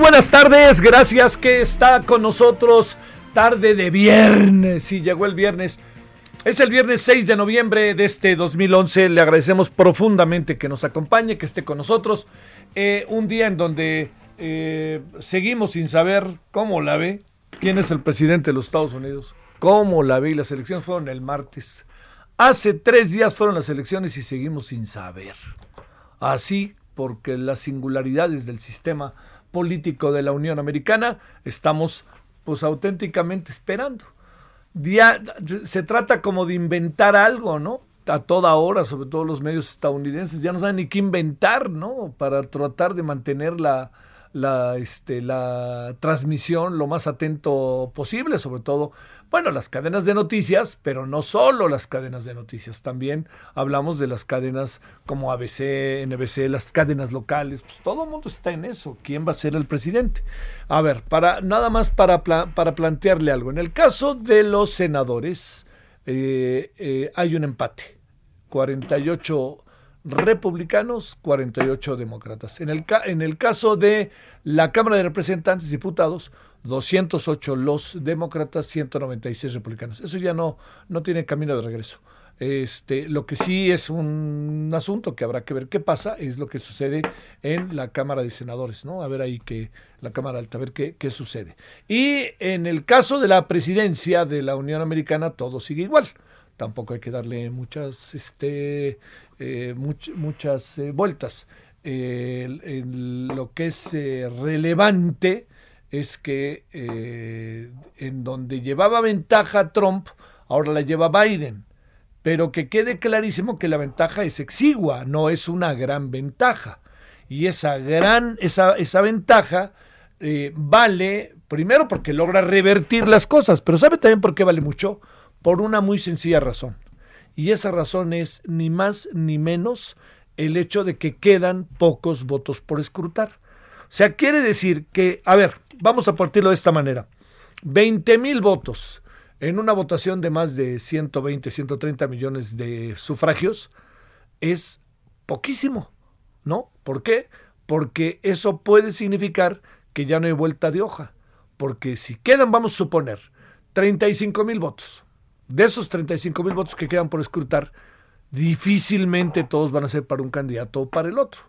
Buenas tardes, gracias que está con nosotros. Tarde de viernes, sí, llegó el viernes. Es el viernes 6 de noviembre de este 2011. Le agradecemos profundamente que nos acompañe, que esté con nosotros. Eh, un día en donde eh, seguimos sin saber cómo la ve, quién es el presidente de los Estados Unidos, cómo la ve. Y las elecciones fueron el martes. Hace tres días fueron las elecciones y seguimos sin saber. Así porque las singularidades del sistema político de la Unión Americana, estamos pues auténticamente esperando. se trata como de inventar algo, ¿no? A toda hora, sobre todo los medios estadounidenses, ya no saben ni qué inventar, ¿no? Para tratar de mantener la, la, este, la transmisión lo más atento posible, sobre todo, bueno, las cadenas de noticias, pero no solo las cadenas de noticias, también hablamos de las cadenas como ABC, NBC, las cadenas locales, pues todo el mundo está en eso, ¿quién va a ser el presidente? A ver, para, nada más para, para plantearle algo, en el caso de los senadores eh, eh, hay un empate, 48 republicanos, 48 demócratas. En el, en el caso de la Cámara de Representantes y Diputados, 208 los demócratas, 196 republicanos. Eso ya no, no tiene camino de regreso. Este, lo que sí es un asunto que habrá que ver qué pasa es lo que sucede en la Cámara de Senadores, ¿no? A ver ahí que la Cámara Alta, a ver qué, qué sucede. Y en el caso de la presidencia de la Unión Americana, todo sigue igual. Tampoco hay que darle muchas este, eh, muchas eh, vueltas. lo que es eh, relevante es que en donde llevaba ventaja Trump, ahora la lleva Biden. Pero que quede clarísimo que la ventaja es exigua, no es una gran ventaja. Y esa gran, esa, esa ventaja vale, primero porque logra revertir las cosas, pero ¿sabe también por qué vale mucho? Por una muy sencilla razón y esa razón es ni más ni menos el hecho de que quedan pocos votos por escrutar. O sea, quiere decir que, a ver, vamos a partirlo de esta manera. 20 mil votos en una votación de más de 120, 130 millones de sufragios es poquísimo, ¿no? ¿Por qué? Porque eso puede significar que ya no hay vuelta de hoja. Porque si quedan, vamos a suponer, 35 mil votos, de esos 35 mil votos que quedan por escrutar, difícilmente todos van a ser para un candidato o para el otro.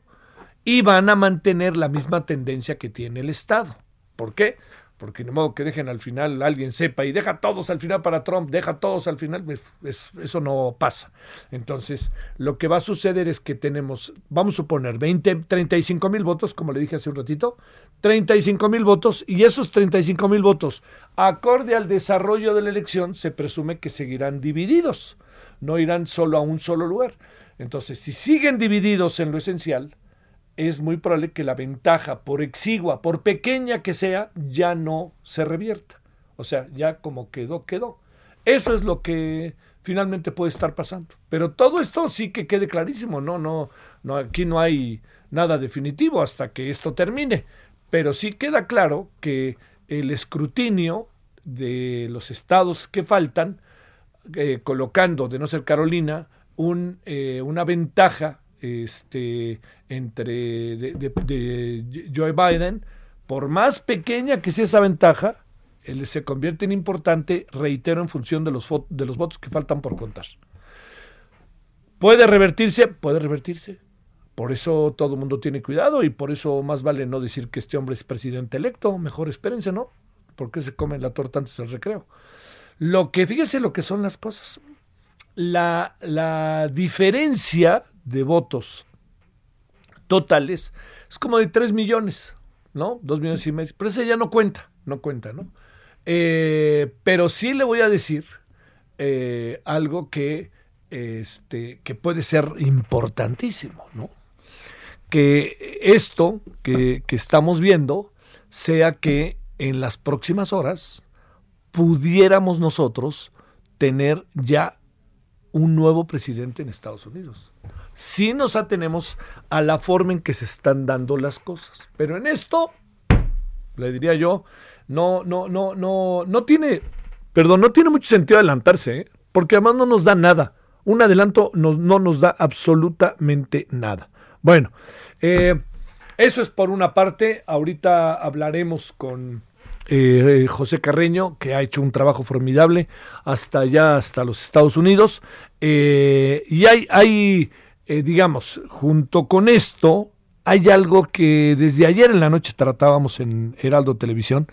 Y van a mantener la misma tendencia que tiene el Estado. ¿Por qué? Porque de modo que dejen al final, alguien sepa y deja todos al final para Trump, deja todos al final, pues, eso no pasa. Entonces, lo que va a suceder es que tenemos, vamos a suponer, 20, 35 mil votos, como le dije hace un ratito, 35 mil votos y esos 35 mil votos, acorde al desarrollo de la elección, se presume que seguirán divididos, no irán solo a un solo lugar. Entonces, si siguen divididos en lo esencial, es muy probable que la ventaja, por exigua, por pequeña que sea, ya no se revierta. O sea, ya como quedó, quedó. Eso es lo que finalmente puede estar pasando. Pero todo esto sí que quede clarísimo, no, no, no, aquí no hay nada definitivo hasta que esto termine pero sí queda claro que el escrutinio de los estados que faltan, eh, colocando, de no ser Carolina, un, eh, una ventaja este, entre de, Joe Biden, por más pequeña que sea esa ventaja, se convierte en importante, reitero, en función de los, votos que faltan por contar. ¿Puede revertirse? Puede revertirse. Por eso todo el mundo tiene cuidado y por eso más vale no decir que este hombre es presidente electo. Mejor espérense, ¿no? Porque se come la torta antes del recreo. Lo que, fíjese lo que son las cosas. La diferencia de votos totales es como de 3 millones, ¿no? 2 millones y medio. Pero ese ya no cuenta, no cuenta, ¿no? Eh, pero sí le voy a decir eh, algo que, este, que puede ser importantísimo, ¿no? Que esto que, que estamos viendo sea que en las próximas horas pudiéramos nosotros tener ya un nuevo presidente en Estados Unidos. Si nos atenemos a la forma en que se están dando las cosas. Pero en esto, le diría yo, no, no, no, no, no tiene, perdón, no tiene mucho sentido adelantarse, ¿eh? porque además no nos da nada. Un adelanto no, no nos da absolutamente nada. Bueno, eh, eso es por una parte. Ahorita hablaremos con eh, José Carreño, que ha hecho un trabajo formidable hasta allá, hasta los Estados Unidos. y hay, hay digamos, junto con esto, hay algo que desde ayer en la noche tratábamos en Heraldo Televisión,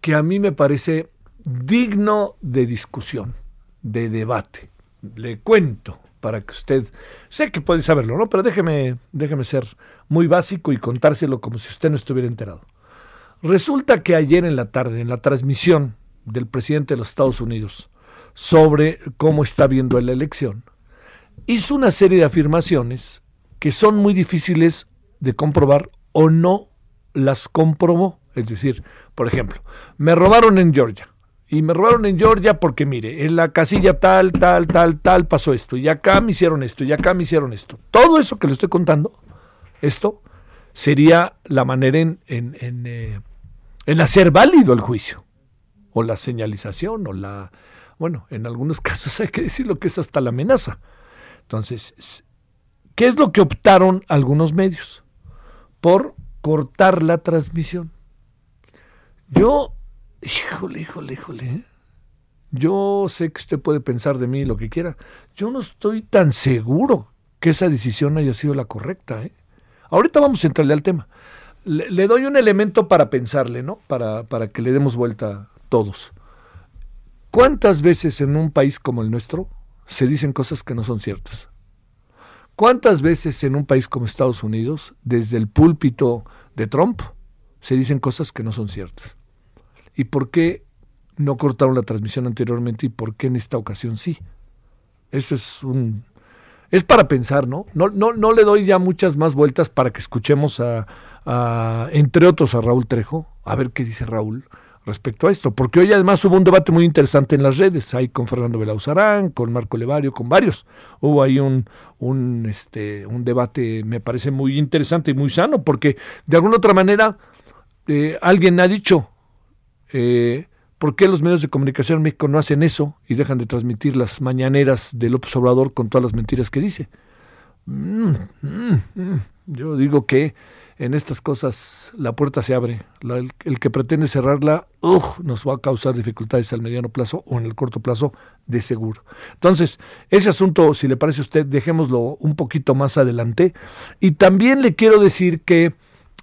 que a mí me parece digno de discusión, de debate. Le cuento para que usted, sé que puede saberlo, ¿no? Pero déjeme, déjeme ser muy básico y contárselo como si usted no estuviera enterado. Resulta que ayer en la tarde, en la transmisión del presidente de los Estados Unidos sobre cómo está viendo la elección, hizo una serie de afirmaciones que son muy difíciles de comprobar o no las comprobó. Es decir, por ejemplo, me robaron en Georgia. Y me robaron en Georgia porque, mire, en la casilla tal, tal, tal, tal pasó esto. Y acá me hicieron esto. Y acá me hicieron esto. Todo eso que le estoy contando, esto sería la manera en, en, eh, en hacer válido el juicio. O la señalización, o la... Bueno, en algunos casos hay que decir lo que es hasta la amenaza. Entonces, ¿qué es lo que optaron algunos medios? Por cortar la transmisión. Yo, híjole, híjole, híjole. ¿eh? Yo sé que usted puede pensar de mí lo que quiera. Yo no estoy tan seguro que esa decisión haya sido la correcta. ¿eh? Ahorita vamos a entrarle al tema. Le, doy un elemento para pensarle, ¿no? Para, para que le demos vuelta todos. ¿Cuántas veces en un país como el nuestro se dicen cosas que no son ciertas? ¿Cuántas veces en un país como Estados Unidos, desde el púlpito de Trump, se dicen cosas que no son ciertas? ¿Y por qué no cortaron la transmisión anteriormente y por qué en esta ocasión sí? Eso es un... Es para pensar, ¿no? No, no, no le doy ya muchas más vueltas para que escuchemos a, entre otros, a Raúl Trejo, a ver qué dice Raúl respecto a esto, porque hoy además hubo un debate muy interesante en las redes, ahí con Fernando Belauzarán, con Marco Levario, con varios. Hubo ahí un, un, este, debate, me parece muy interesante y muy sano, porque de alguna otra manera eh, alguien ha dicho, eh, ¿por qué los medios de comunicación en México no hacen eso y dejan de transmitir las mañaneras de López Obrador con todas las mentiras que dice? Mm, mm, mm. Yo digo que en estas cosas la puerta se abre. el, que pretende cerrarla nos va a causar dificultades al mediano plazo o en el corto plazo de seguro. Entonces, ese asunto, si le parece a usted, dejémoslo un poquito más adelante. Y también le quiero decir que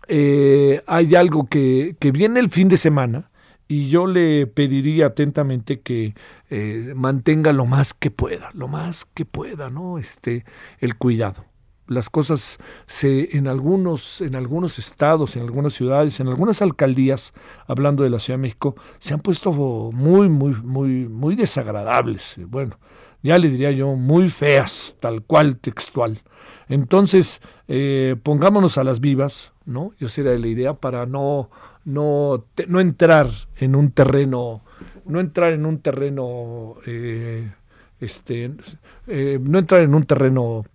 eh, hay algo que, que viene el fin de semana y yo le pediría atentamente que eh, mantenga lo más que pueda, lo más que pueda, ¿no? Este, el cuidado. Las cosas se en algunos en algunos estados, en algunas ciudades, en algunas alcaldías, hablando de la Ciudad de México, se han puesto muy muy muy muy desagradables. Bueno, ya le diría yo muy feas, tal cual textual. Entonces, eh, pongámonos a las vivas, ¿no? Yo sería la idea para no, no, no entrar en un terreno, no entrar en un terreno, eh, este, eh, no entrar en un terreno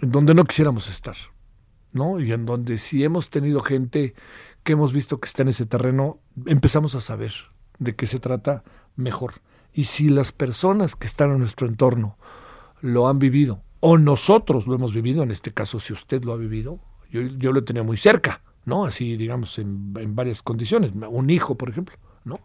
donde no quisiéramos estar, ¿no? Y en donde si hemos tenido gente que hemos visto que está en ese terreno, empezamos a saber de qué se trata mejor. Y si las personas que están en nuestro entorno lo han vivido o nosotros lo hemos vivido, en este caso si usted lo ha vivido, yo, yo lo tenía muy cerca, ¿no? Así, digamos, en, en, varias condiciones, un hijo, por ejemplo, ¿no?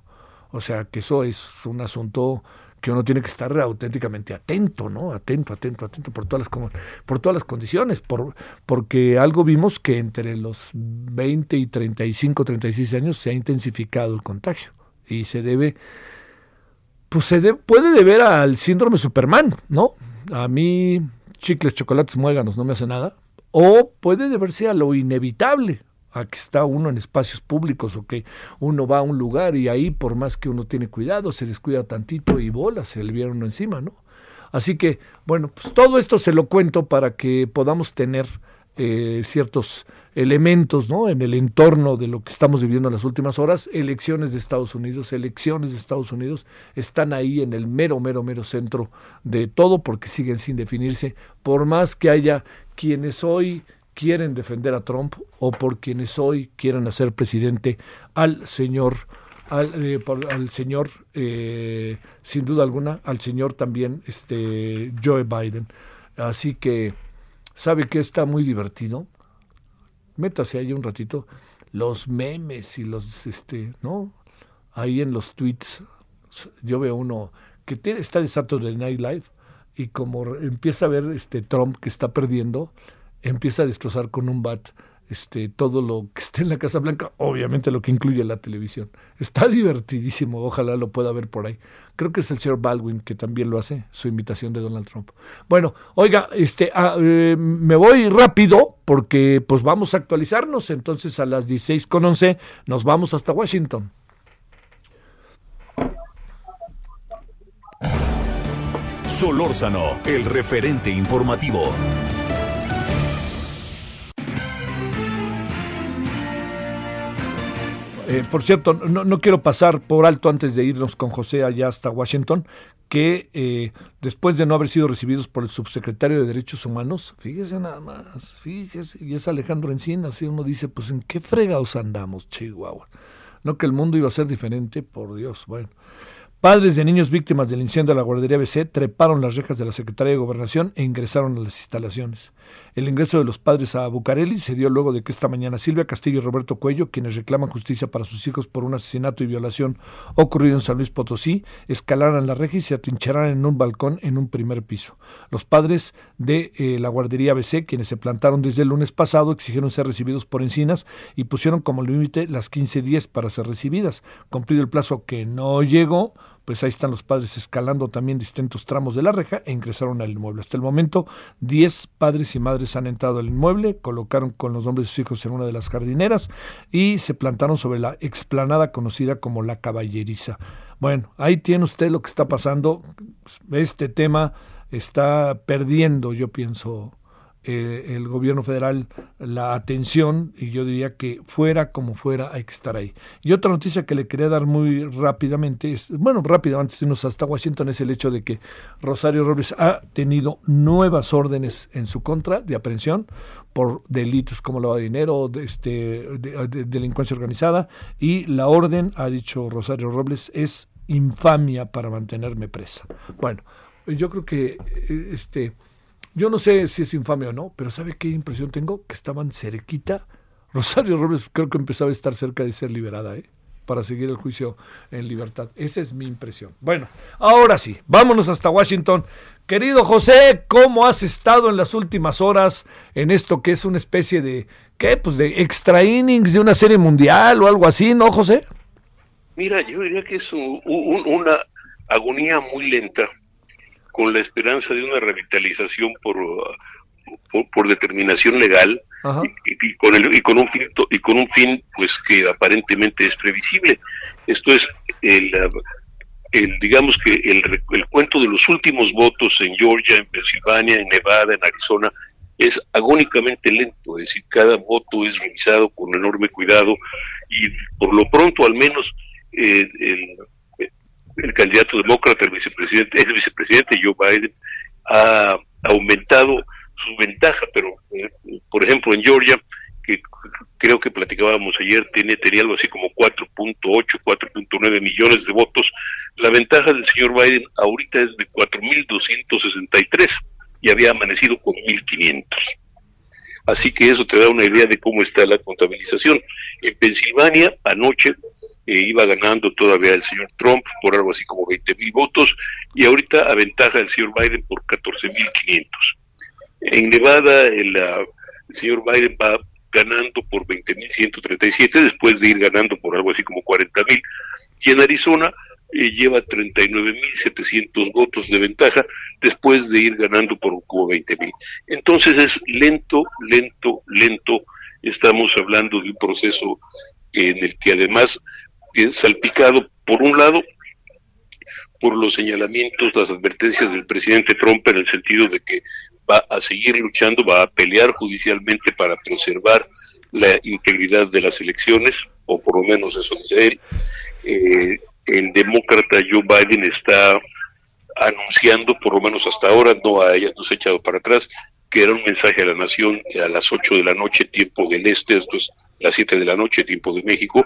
O sea, que eso es un asunto que uno tiene que estar auténticamente atento, ¿no? Atento, atento, atento por todas las, por todas las condiciones, por, porque algo vimos que entre los 20 y 35, 36 años se ha intensificado el contagio y se debe, pues se puede deber al síndrome Superman, ¿no? A mí chicles, chocolates, muéganos no me hace nada, o puede deberse a lo inevitable, a que está uno en espacios públicos o que uno va a un lugar y ahí por más que uno tiene cuidado, se descuida tantito y bola, se le viene uno encima, ¿no? Así que, bueno, pues todo esto se lo cuento para que podamos tener eh, ciertos elementos ¿no? en el entorno de lo que estamos viviendo en las últimas horas. Elecciones de Estados Unidos, elecciones de Estados Unidos están ahí en el mero, mero, mero centro de todo porque siguen sin definirse, por más que haya quienes hoy quieren defender a Trump o por quienes hoy quieren hacer presidente al señor al, eh, señor eh, sin duda alguna al señor también este Joe Biden. Así que sabe que está muy divertido. Métase ahí un ratito. Los memes y los este no ahí en los tweets yo veo uno que tiene, está de Saturday Night Live y como empieza a ver este Trump que está perdiendo empieza a destrozar con un bat este, todo lo que esté en la Casa Blanca, obviamente lo que incluye la televisión. Está divertidísimo, ojalá lo pueda ver por ahí. Creo que es el señor Baldwin que también lo hace, su invitación de Donald Trump. Bueno, oiga, este, ah, eh, me voy rápido porque pues vamos a actualizarnos, entonces a las 16 con 11 nos vamos hasta Washington. Solórzano, el referente informativo. Eh, por cierto, no, quiero pasar por alto antes de irnos con José allá hasta Washington, que eh, después de no haber sido recibidos por el subsecretario de Derechos Humanos, fíjese nada más, fíjese, y es Alejandro Encina, así uno dice, pues en qué fregados andamos, Chihuahua. No que el mundo iba a ser diferente, por Dios, bueno. Padres de niños víctimas del incendio de la guardería BC treparon las rejas de la Secretaría de Gobernación e ingresaron a las instalaciones. El ingreso de los padres a Bucareli se dio luego de que esta mañana Silvia Castillo y Roberto Cuello, quienes reclaman justicia para sus hijos por un asesinato y violación ocurrido en San Luis Potosí, escalaran la reja y se atrincheraran en un balcón en un primer piso. Los padres de eh, la guardería BC, quienes se plantaron desde el lunes pasado, exigieron ser recibidos por Encinas y pusieron como límite las 15 para ser recibidas. Cumplido el plazo que no llegó, pues ahí están los padres escalando también distintos tramos de la reja e ingresaron al inmueble. Hasta el momento, 10 padres y madres han entrado al inmueble, colocaron con los nombres de sus hijos en una de las jardineras y se plantaron sobre la explanada conocida como la caballeriza. Bueno, ahí tiene usted lo que está pasando. Este tema está perdiendo, yo pienso, eh, el gobierno federal la atención y yo diría que fuera como fuera hay que estar ahí. Y otra noticia que le quería dar muy rápidamente es, bueno, rápido antes de irnos hasta Washington es el hecho de que Rosario Robles ha tenido nuevas órdenes en su contra de aprehensión por delitos como lavado de dinero, de, este, de delincuencia organizada y la orden, ha dicho Rosario Robles, es infamia para mantenerme presa. Bueno, yo creo que este yo no sé si es infame o no, pero ¿sabe qué impresión tengo? Que estaban cerquita. Rosario Robles creo que empezaba a estar cerca de ser liberada, ¿eh? para seguir el juicio en libertad. Esa es mi impresión. Bueno, ahora sí, vámonos hasta Washington. Querido José, ¿cómo has estado en las últimas horas en esto que es una especie de, ¿qué? Pues de extra innings de una serie mundial o algo así, ¿no, José? Mira, yo diría que es una agonía muy lenta con la esperanza de una revitalización por, por, determinación legal y, con el, y con un fin y con un fin pues que aparentemente es previsible. Esto es el, el digamos que el, el cuento de los últimos votos en Georgia, en Pensilvania, en Nevada, en Arizona es agónicamente lento, es decir, cada voto es revisado con enorme cuidado y por lo pronto al menos eh, el, el candidato demócrata, el vicepresidente, el vicepresidente Joe Biden, ha aumentado su ventaja, pero eh, por ejemplo en Georgia, que creo que platicábamos ayer, tiene, tenía algo así como 4.8, 4.9 millones de votos. La ventaja del señor Biden ahorita es de 4.263 y había amanecido con 1.500. Así que eso te da una idea de cómo está la contabilización. En Pensilvania, anoche, eh, iba ganando todavía el señor Trump por algo así como 20 mil votos y ahorita aventaja el señor Biden por 14 mil 500. En Nevada el, el señor Biden va ganando por 20.137 después de ir ganando por algo así como 40.000 y en Arizona eh, lleva 39.700 votos de ventaja después de ir ganando por como 20.000. Entonces es lento, lento, lento. Estamos hablando de un proceso en el que además salpicado por un lado por los señalamientos, las advertencias del presidente Trump en el sentido de que va a seguir luchando, va a pelear judicialmente para preservar la integridad de las elecciones, o por lo menos eso dice él. Eh, el demócrata Joe Biden está anunciando, por lo menos hasta ahora, no, haya, no se ha echado para atrás, que era un mensaje a la nación a las 8 de la noche, tiempo del este, esto es las 7 de la noche, tiempo de México,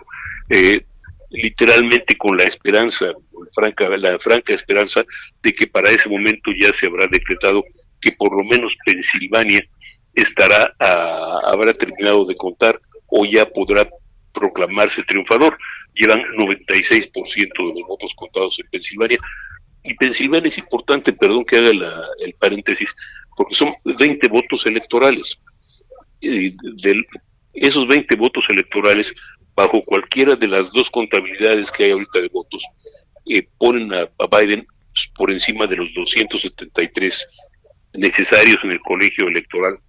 eh, literalmente con la esperanza, franca, la franca esperanza de que para ese momento ya se habrá decretado que por lo menos Pensilvania estará habrá terminado de contar o ya podrá proclamarse triunfador. Llevan 96% de los votos contados en Pensilvania. Y Pensilvania es importante, perdón que haga el paréntesis, porque son 20 votos electorales. Y de, esos 20 votos electorales, bajo cualquiera de las dos contabilidades que hay ahorita de votos, eh, ponen a, Biden por encima de los 273 necesarios en el colegio electoral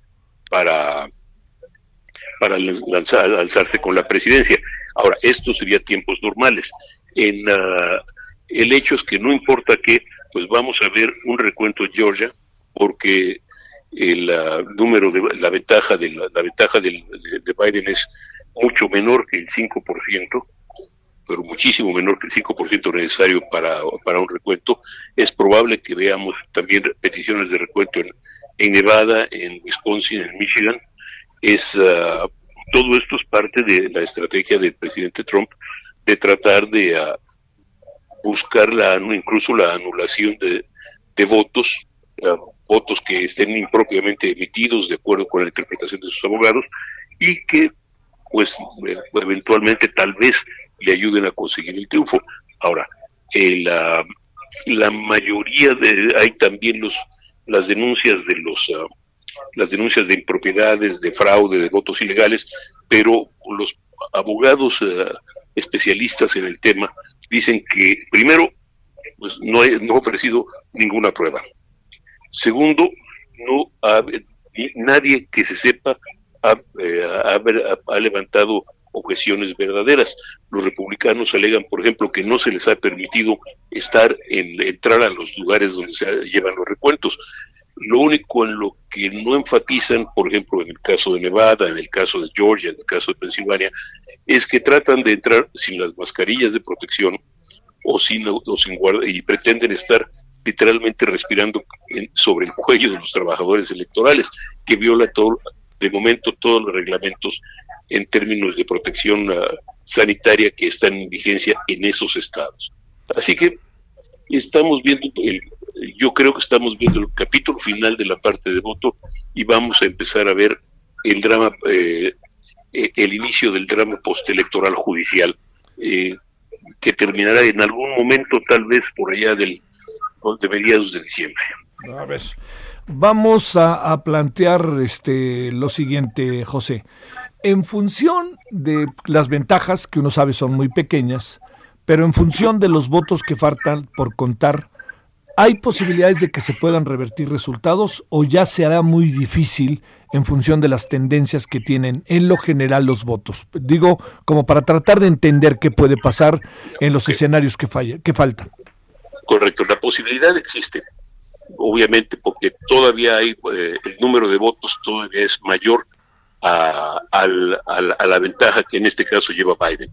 para, para lanzar, alzarse con la presidencia. Ahora, esto sería tiempos normales. En uh, el hecho es que no importa que, pues vamos a ver un recuento en Georgia, porque el uh, número de la ventaja de la, ventaja de, de, Biden es mucho menor que el 5%, pero muchísimo menor que el 5% necesario para, para un recuento. Es probable que veamos también peticiones de recuento en, en Nevada, en Wisconsin, en Michigan. Es, uh, todo esto es parte de la estrategia del presidente Trump de tratar de uh, buscar la, incluso la anulación de, de votos, uh, votos que estén impropiamente emitidos de acuerdo con la interpretación de sus abogados y que pues eventualmente tal vez le ayuden a conseguir el triunfo. Ahora, la, la mayoría de, hay también los, las denuncias de los, uh, las denuncias de impropiedades, de fraude, de votos ilegales, pero los abogados uh, especialistas en el tema dicen que primero, pues no, no ha ofrecido ninguna prueba. Segundo, no ha, nadie que se sepa ha, eh, ha, levantado objeciones verdaderas. Los republicanos alegan, por ejemplo, que no se les ha permitido estar en entrar a los lugares donde se llevan los recuentos. Lo único en lo que no enfatizan, por ejemplo, en el caso de Nevada, en el caso de Georgia, en el caso de Pensilvania, es que tratan de entrar sin las mascarillas de protección o sin, o sin guarda, y pretenden estar literalmente respirando sobre el cuello de los trabajadores electorales, que viola todo, de momento todos los reglamentos en términos de protección uh, sanitaria que están en vigencia en esos estados. Así que estamos viendo, el, yo creo que estamos viendo el capítulo final de la parte de voto y vamos a empezar a ver el drama, eh, eh el inicio del drama postelectoral judicial, eh, que terminará en algún momento, tal vez por allá del, de mediados de diciembre. A ver. Vamos a, plantear este, lo siguiente, José. En función de las ventajas, que uno sabe son muy pequeñas, pero en función de los votos que faltan por contar, ¿hay posibilidades de que se puedan revertir resultados o ya se hará muy difícil en función de las tendencias que tienen en lo general los votos? Digo, como para tratar de entender qué puede pasar en los escenarios que, falla, que faltan. Correcto, la posibilidad existe obviamente porque todavía hay eh, el número de votos todavía es mayor a, la ventaja que en este caso lleva Biden.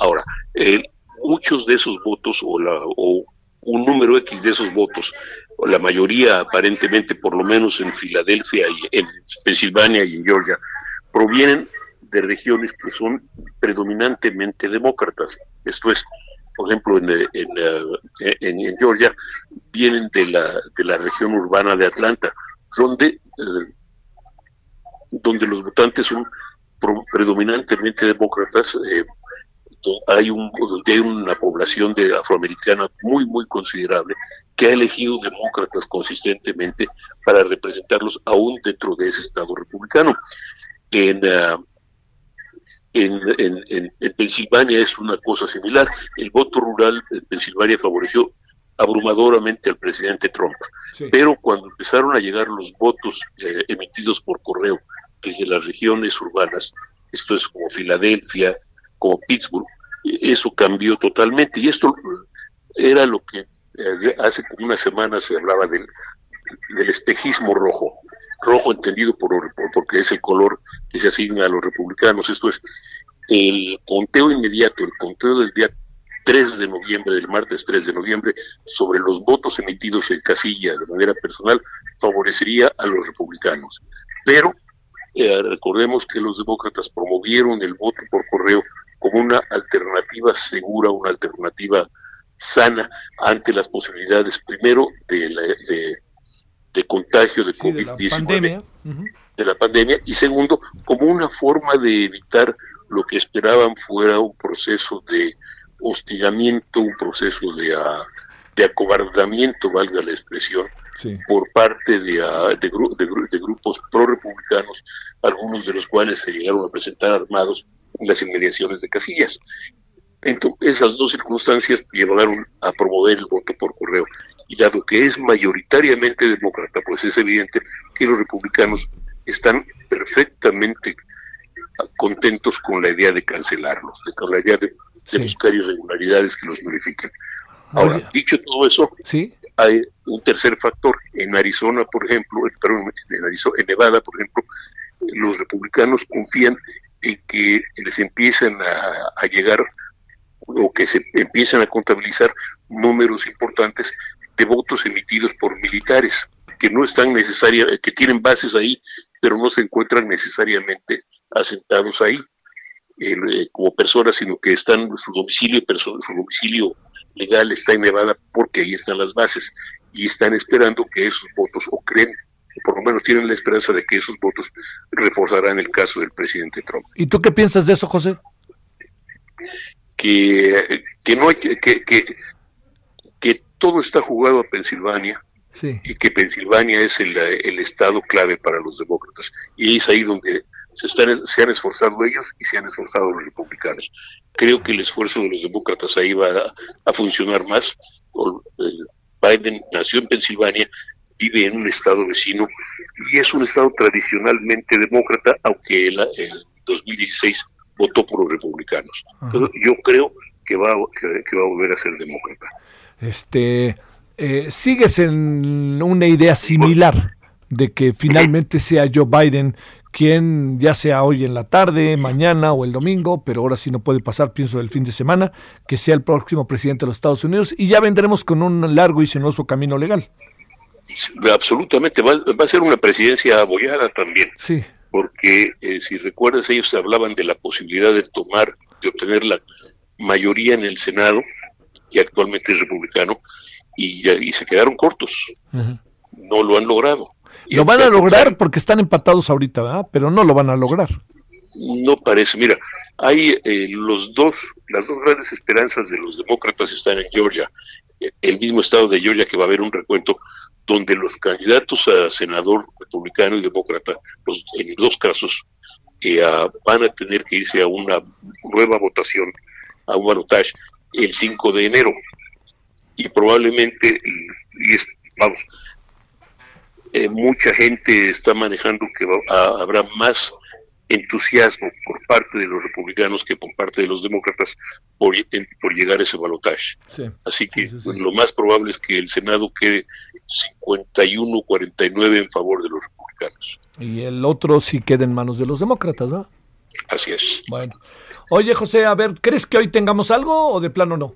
Ahora, eh, muchos de esos votos o, la, o un número X de esos votos, o la mayoría aparentemente, por lo menos en Filadelfia y en Pensilvania y en Georgia, provienen de regiones que son predominantemente demócratas. Esto es, por ejemplo, en, en, Georgia, vienen de la, de la región urbana de Atlanta, donde, eh, donde los votantes son predominantemente demócratas, eh, hay, un, donde hay una población de afroamericana muy, muy considerable que ha elegido demócratas consistentemente para representarlos aún dentro de ese Estado republicano. En, uh, en, en, en, Pensilvania es una cosa similar. El voto rural en Pensilvania favoreció abrumadoramente al presidente Trump. Sí. Pero cuando empezaron a llegar los votos eh, emitidos por correo desde las regiones urbanas, esto es como Filadelfia, como Pittsburgh, eso cambió totalmente. Y esto era lo que eh, hace como una semana se hablaba del, del espejismo rojo, rojo entendido por, por, porque es el color que se asigna a los republicanos. Esto es el conteo inmediato, el conteo del día 3 de noviembre, del martes 3 de noviembre, sobre los votos emitidos en casilla de manera personal, favorecería a los republicanos. Pero eh, recordemos que los demócratas promovieron el voto por correo como una alternativa segura, una alternativa sana ante las posibilidades, primero, de, la, de, de contagio de Sí, COVID-19, de la pandemia. Ujú. de la pandemia, y segundo, como una forma de evitar lo que esperaban fuera un proceso de hostigamiento, un proceso de, ah, de acobardamiento, valga la expresión, Sí. por parte de, ah, de gru- de grupos pro-republicanos, algunos de los cuales se llegaron a presentar armados en las inmediaciones de Casillas. Entonces, esas dos circunstancias llevaron a promover el voto por correo. Y dado que es mayoritariamente demócrata, pues es evidente que los republicanos están perfectamente contentos con la idea de cancelarlos, de- con la idea de, buscar irregularidades que los verifiquen. Ahora, Oye. dicho todo eso, Sí. hay un tercer factor. En Arizona, por ejemplo, eh, perdón, en, Arizona, en Nevada, por ejemplo, los republicanos confían en que les empiezan a, a llegar o que se empiezan a contabilizar números importantes de votos emitidos por militares que no están necesarias, que tienen bases ahí, pero no se encuentran necesariamente asentados ahí eh, como personas, sino que están su domicilio su domicilio legal está en Nevada porque ahí están las bases y están esperando que esos votos o creen por lo menos tienen la esperanza de que esos votos reforzarán el caso del presidente Trump ¿Y tú qué piensas de eso, José? que, que no hay que, que todo está jugado a Pensilvania Sí. y que Pensilvania es el, el estado clave para los demócratas. Y es ahí donde se, están, se han esforzado ellos y se han esforzado los republicanos. Creo que el esfuerzo de los demócratas ahí va a, a funcionar más. Eh, Biden nació en Pensilvania, vive en un estado vecino y es un estado tradicionalmente demócrata, aunque el, el 2016 votó por los republicanos. Entonces, yo creo que va, que, que va a volver a ser demócrata. Este, eh, ¿Sigues en una idea similar de que finalmente sea Joe Biden quien, ya sea hoy en la tarde, mañana o el domingo, pero ahora sí no puede pasar, pienso, el fin de semana, que sea el próximo presidente de los Estados Unidos y ya vendremos con un largo y sinuoso camino legal? Absolutamente, va, va a ser una presidencia abollada también. Sí, porque eh, si recuerdas ellos hablaban de la posibilidad de tomar, de obtener la mayoría en el Senado, que actualmente es republicano, y, y se quedaron cortos, no lo han logrado. Y lo van a lograr porque están empatados ahorita, ¿verdad? Pero no lo van a lograr. No parece, mira, hay eh, los dos, las dos grandes esperanzas de los demócratas están en Georgia, eh, el mismo estado de Georgia que va a haber un recuento donde los candidatos a senador republicano y demócrata, los, en dos casos, eh, van a tener que irse a una nueva votación, a un balotaje el 5 de enero. Y probablemente, y es, vamos, eh, mucha gente está manejando que va- a- habrá más entusiasmo por parte de los republicanos que por parte de los demócratas por, en- por llegar a ese balotaje. Sí. Así que Sí, sí, sí. lo más probable es que el Senado quede 51-49 en favor de los republicanos. Y el otro sí queda en manos de los demócratas, ¿no? Así es. Bueno. Oye, José, a ver, ¿crees que hoy tengamos algo o de plano no?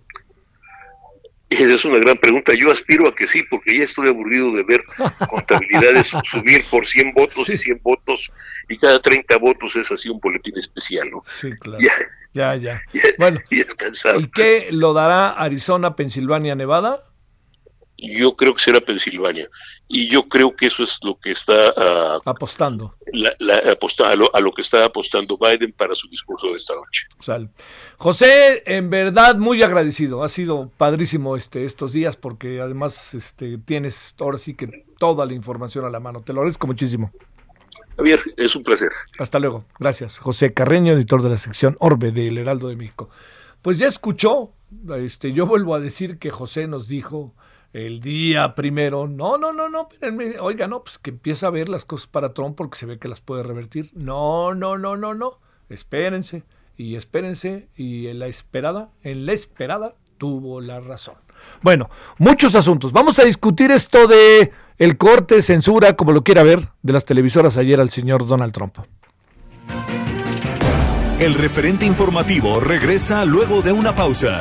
Esa es una gran pregunta. Yo aspiro a que sí, porque ya estoy aburrido de ver contabilidades subir por 100 votos Sí. y 100 votos, y cada 30 votos es así un boletín especial, ¿no? Sí, claro. Ya, Ya, ya. ya, Bueno, ya. ¿y qué lo dará Arizona, Pensilvania, Nevada? Yo creo que será Pensilvania. Y yo creo que eso es lo que está ah, Apostando. la, a, lo, a, lo, que está apostando Biden para su discurso de esta noche. Sal. José, en verdad muy agradecido. Ha sido padrísimo este estos días porque además este tienes ahora sí que toda la información a la mano. Te lo agradezco muchísimo. Javier, es un placer. Hasta luego. Gracias. José Carreño, editor de la sección Orbe del Heraldo de México. Pues ya escuchó, este, yo vuelvo a decir que José nos dijo el día primero, no, no, no, no, espérenme, oiga, no, pues que empieza a ver las cosas para Trump porque se ve que las puede revertir. No, no, no, no, no, espérense y espérense y en la esperada, en la esperada tuvo la razón. Bueno, muchos asuntos. Vamos a discutir esto de el corte, censura, como lo quiera ver, de las televisoras ayer al señor Donald Trump. El referente informativo regresa luego de una pausa.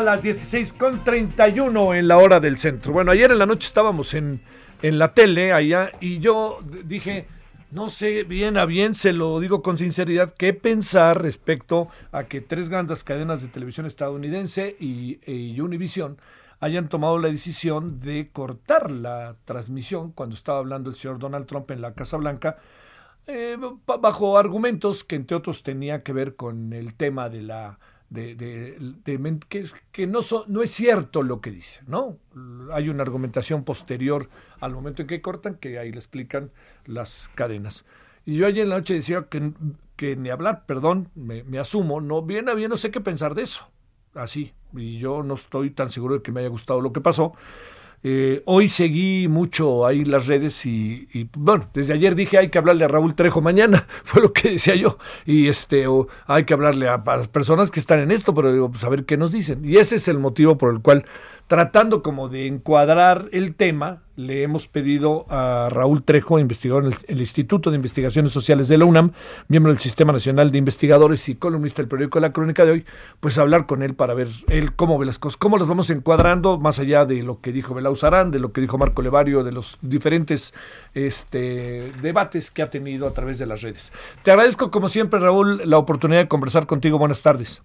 A las 16.31 en la hora del centro. Bueno, ayer en la noche estábamos en, en la tele allá y yo dije, no sé bien a bien, se lo digo con sinceridad, qué pensar respecto a que tres grandes cadenas de televisión estadounidense y, y Univision hayan tomado la decisión de cortar la transmisión cuando estaba hablando el señor Donald Trump en la Casa Blanca. Eh, bajo argumentos que entre otros tenía que ver con el tema de la de, de, que, que no, no es cierto lo que dice, ¿no? Hay una argumentación posterior al momento en que cortan, que ahí le explican las cadenas. Y yo ayer en la noche decía que, que ni hablar, perdón, me, me, asumo, no, bien a bien no sé qué pensar de eso, así, y yo no estoy tan seguro de que me haya gustado lo que pasó, eh, hoy seguí mucho ahí las redes y, bueno, desde ayer dije hay que hablarle a Raúl Trejo mañana, fue lo que decía yo, y este, o hay que hablarle a, a las personas que están en esto, pero digo, pues a ver qué nos dicen. Y ese es el motivo por el cual tratando como de encuadrar el tema, le hemos pedido a Raúl Trejo, investigador en el, Instituto de Investigaciones Sociales de la UNAM, miembro del Sistema Nacional de Investigadores y columnista del periódico La Crónica de hoy, pues hablar con él para ver él cómo ve las cosas, cómo las vamos encuadrando, más allá de lo que dijo Belau Sarán, de lo que dijo Marco Levario, de los diferentes este, debates que ha tenido a través de las redes. Te agradezco como siempre, Raúl, la oportunidad de conversar contigo. Buenas tardes.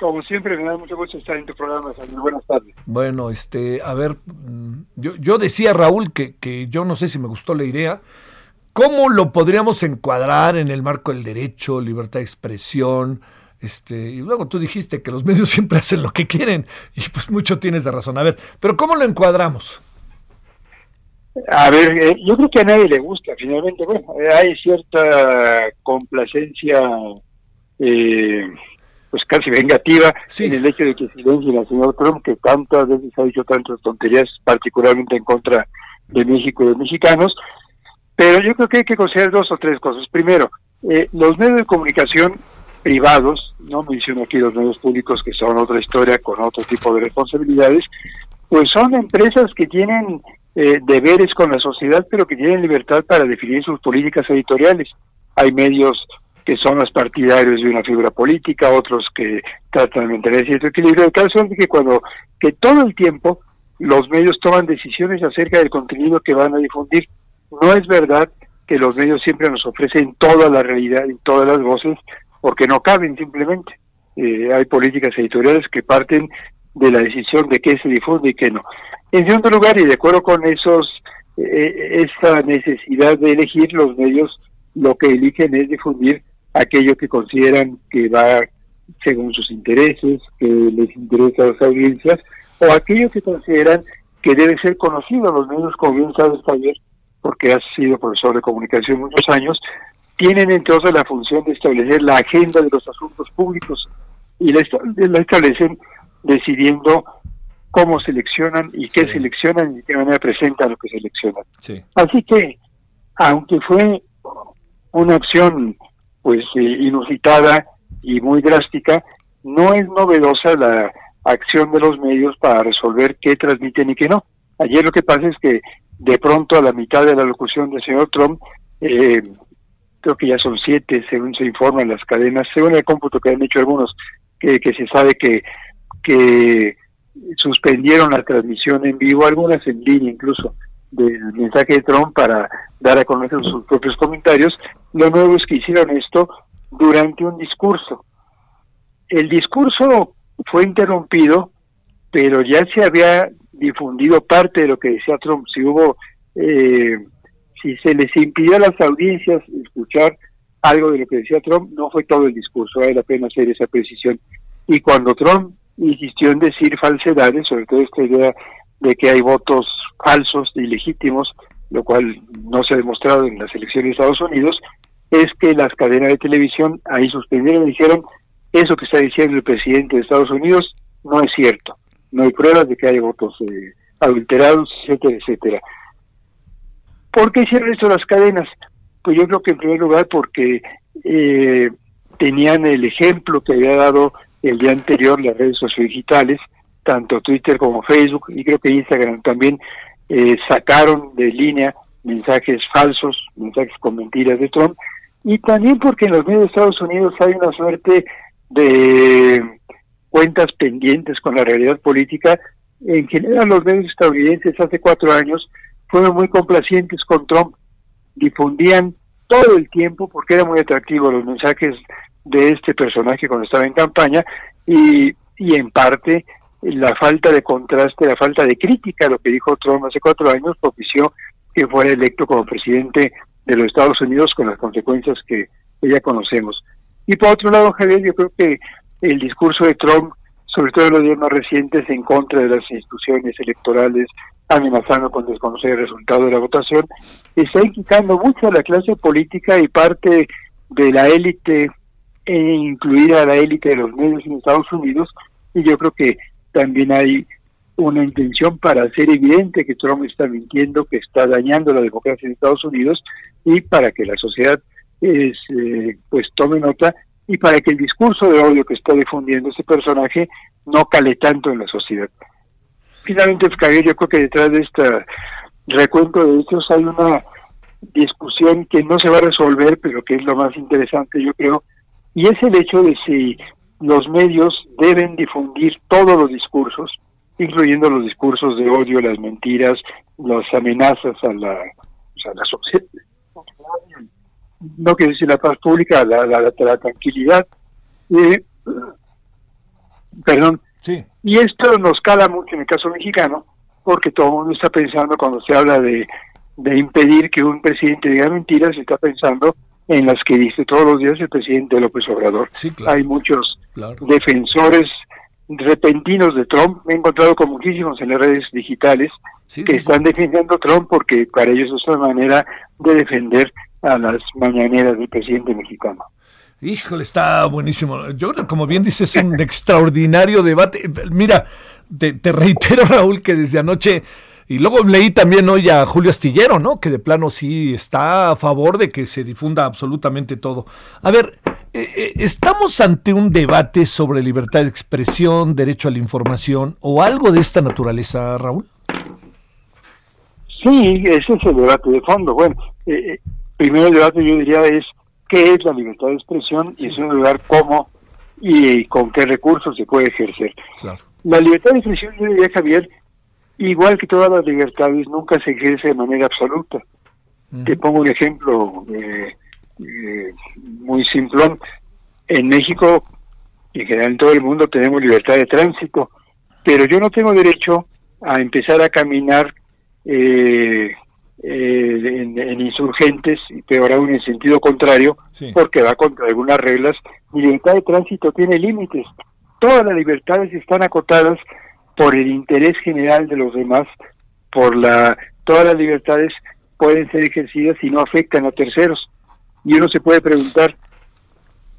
Como siempre, me da mucho gusto estar en tu programa, Buenas tardes. Bueno, este, a ver, mm, yo, yo decía, Raúl, que, que yo no sé si me gustó la idea. ¿Cómo lo podríamos encuadrar en el marco del derecho, libertad de expresión? Este, y luego tú dijiste que los medios siempre hacen lo que quieren, y pues mucho tienes de razón. A ver, pero ¿cómo lo encuadramos? A ver, eh, yo creo que a nadie le gusta, finalmente, bueno, hay cierta complacencia eh, pues casi vengativa en el hecho de que silencie al señor Trump, que tantas veces ha dicho tantas tonterías, particularmente en contra de México y de mexicanos. Pero yo creo que hay que considerar dos o tres cosas. Primero, eh, los medios de comunicación privados, no menciono aquí los medios públicos que son otra historia con otro tipo de responsabilidades, pues son empresas que tienen eh, deberes con la sociedad, pero que tienen libertad para definir sus políticas editoriales. Hay medios que son los partidarios de una figura política, otros que tratan de mantener cierto equilibrio. El caso es que cuando que todo el tiempo los medios toman decisiones acerca del contenido que van a difundir. No es verdad que los medios siempre nos ofrecen toda la realidad y todas las voces, porque no caben simplemente. Eh, hay políticas editoriales que parten de la decisión de qué se difunde y qué no. En segundo lugar, y de acuerdo con esos eh, esa necesidad de elegir los medios, lo que eligen es difundir aquello que consideran que va según sus intereses, que les interesa a las audiencias, o aquello que consideran que debe ser conocido. Los medios, como bien sabes, Javier, porque has sido profesor de comunicación muchos años, tienen entonces la función de establecer la agenda de los asuntos públicos y la, establecen decidiendo cómo seleccionan y qué seleccionan y de qué manera presentan lo que seleccionan. Así que, aunque fue una acción pues eh, inusitada y muy drástica, no es novedosa la acción de los medios para resolver qué transmiten y qué no. Ayer lo que pasa es que de pronto a la mitad de la locución del señor Trump, eh, creo que ya son siete, según se informa en las cadenas, según el cómputo que han hecho algunos, que, que se sabe que, que suspendieron la transmisión en vivo, algunas en línea incluso, del mensaje de Trump para dar a conocer sus propios comentarios. Lo nuevo es que hicieron esto durante un discurso. El discurso fue interrumpido, pero ya se había difundido parte de lo que decía Trump. Si hubo, eh, si se les impidió a las audiencias escuchar algo de lo que decía Trump, no fue todo el discurso, vale la pena hacer esa precisión. Y cuando Trump insistió en decir falsedades, sobre todo esta idea de que hay votos falsos, ilegítimos, lo cual no se ha demostrado en las elecciones de Estados Unidos, es que las cadenas de televisión ahí suspendieron y dijeron eso que está diciendo el presidente de Estados Unidos no es cierto. No hay pruebas de que haya votos eh, adulterados, etcétera, etcétera. ¿Por qué hicieron esto las cadenas? Pues yo creo que en primer lugar porque eh, tenían el ejemplo que había dado el día anterior las redes sociodigitales, tanto Twitter como Facebook, y creo que Instagram también eh, sacaron de línea mensajes falsos, mensajes con mentiras de Trump, y también porque en los medios de Estados Unidos hay una suerte de cuentas pendientes con la realidad política. En general, los medios estadounidenses hace cuatro años fueron muy complacientes con Trump, difundían todo el tiempo, porque era muy atractivo los mensajes de este personaje cuando estaba en campaña, y, y en parte la falta de contraste, la falta de crítica a lo que dijo Trump hace cuatro años propició que fuera electo como presidente de los Estados Unidos con las consecuencias que ya conocemos. Y por otro lado, Javier, yo creo que el discurso de Trump, sobre todo en los días más recientes, en contra de las instituciones electorales, amenazando con desconocer el resultado de la votación, está inquietando mucho a la clase política y parte de la élite, e incluida la élite de los medios en Estados Unidos, y yo creo que también hay una intención para hacer evidente que Trump está mintiendo, que está dañando la democracia en Estados Unidos y para que la sociedad eh, pues tome nota y para que el discurso de odio que está difundiendo ese personaje no cale tanto en la sociedad. Finalmente, yo creo que detrás de este recuento de hechos hay una discusión que no se va a resolver, pero que es lo más interesante, yo creo, y es el hecho de si los medios deben difundir todos los discursos, incluyendo los discursos de odio, las mentiras, las amenazas a la, a la sociedad no quiero decir la paz pública, la, la, tranquilidad. perdón. Sí. Y esto nos cala mucho en el caso mexicano, porque todo el mundo está pensando, cuando se habla de, de impedir que un presidente diga mentiras, está pensando en las que dice todos los días el presidente López Obrador. Sí, Hay muchos defensores repentinos de Trump, me he encontrado con muchísimos en las redes digitales que están defendiendo a Trump porque para ellos es una manera de defender a las mañaneras del presidente mexicano. Híjole, está buenísimo. Yo como bien dices, es un extraordinario debate. Mira, te, reitero, Raúl, que desde anoche, y luego leí también hoy a Julio Astillero, ¿no? Que de plano sí está a favor de que se difunda absolutamente todo. A ver, eh, eh, ¿estamos ante un debate sobre libertad de expresión, derecho a la información o algo de esta naturaleza, Raúl? Sí, ese es el debate de fondo. Bueno, eh, primero el debate yo diría es qué es la libertad de expresión y en segundo lugar cómo y con qué recursos se puede ejercer. La libertad de expresión, yo diría, Javier, igual que todas las libertades, nunca se ejerce de manera absoluta. Te pongo un ejemplo eh, eh, muy simplón. En México, y en general en todo el mundo, tenemos libertad de tránsito, pero yo no tengo derecho a empezar a caminar eh, eh, en, insurgentes, y peor aún en sentido contrario, porque va contra algunas reglas. Mi libertad de tránsito tiene límites. Todas las libertades están acotadas por el interés general de los demás, por la todas las libertades pueden ser ejercidas y no afectan a terceros. Y uno se puede preguntar,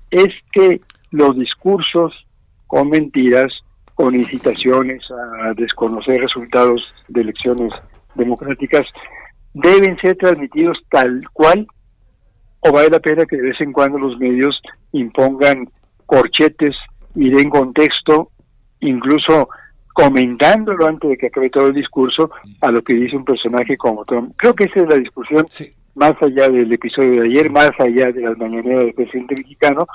¿es que los discursos con mentiras, con incitaciones a desconocer resultados de elecciones democráticas, deben ser transmitidos tal cual o vale la pena que de vez en cuando los medios impongan corchetes y den contexto, incluso comentándolo antes de que acabe todo el discurso a lo que dice un personaje como Trump. Creo que esa es la discusión más allá del episodio de ayer, más allá de las mañaneras del presidente mexicano.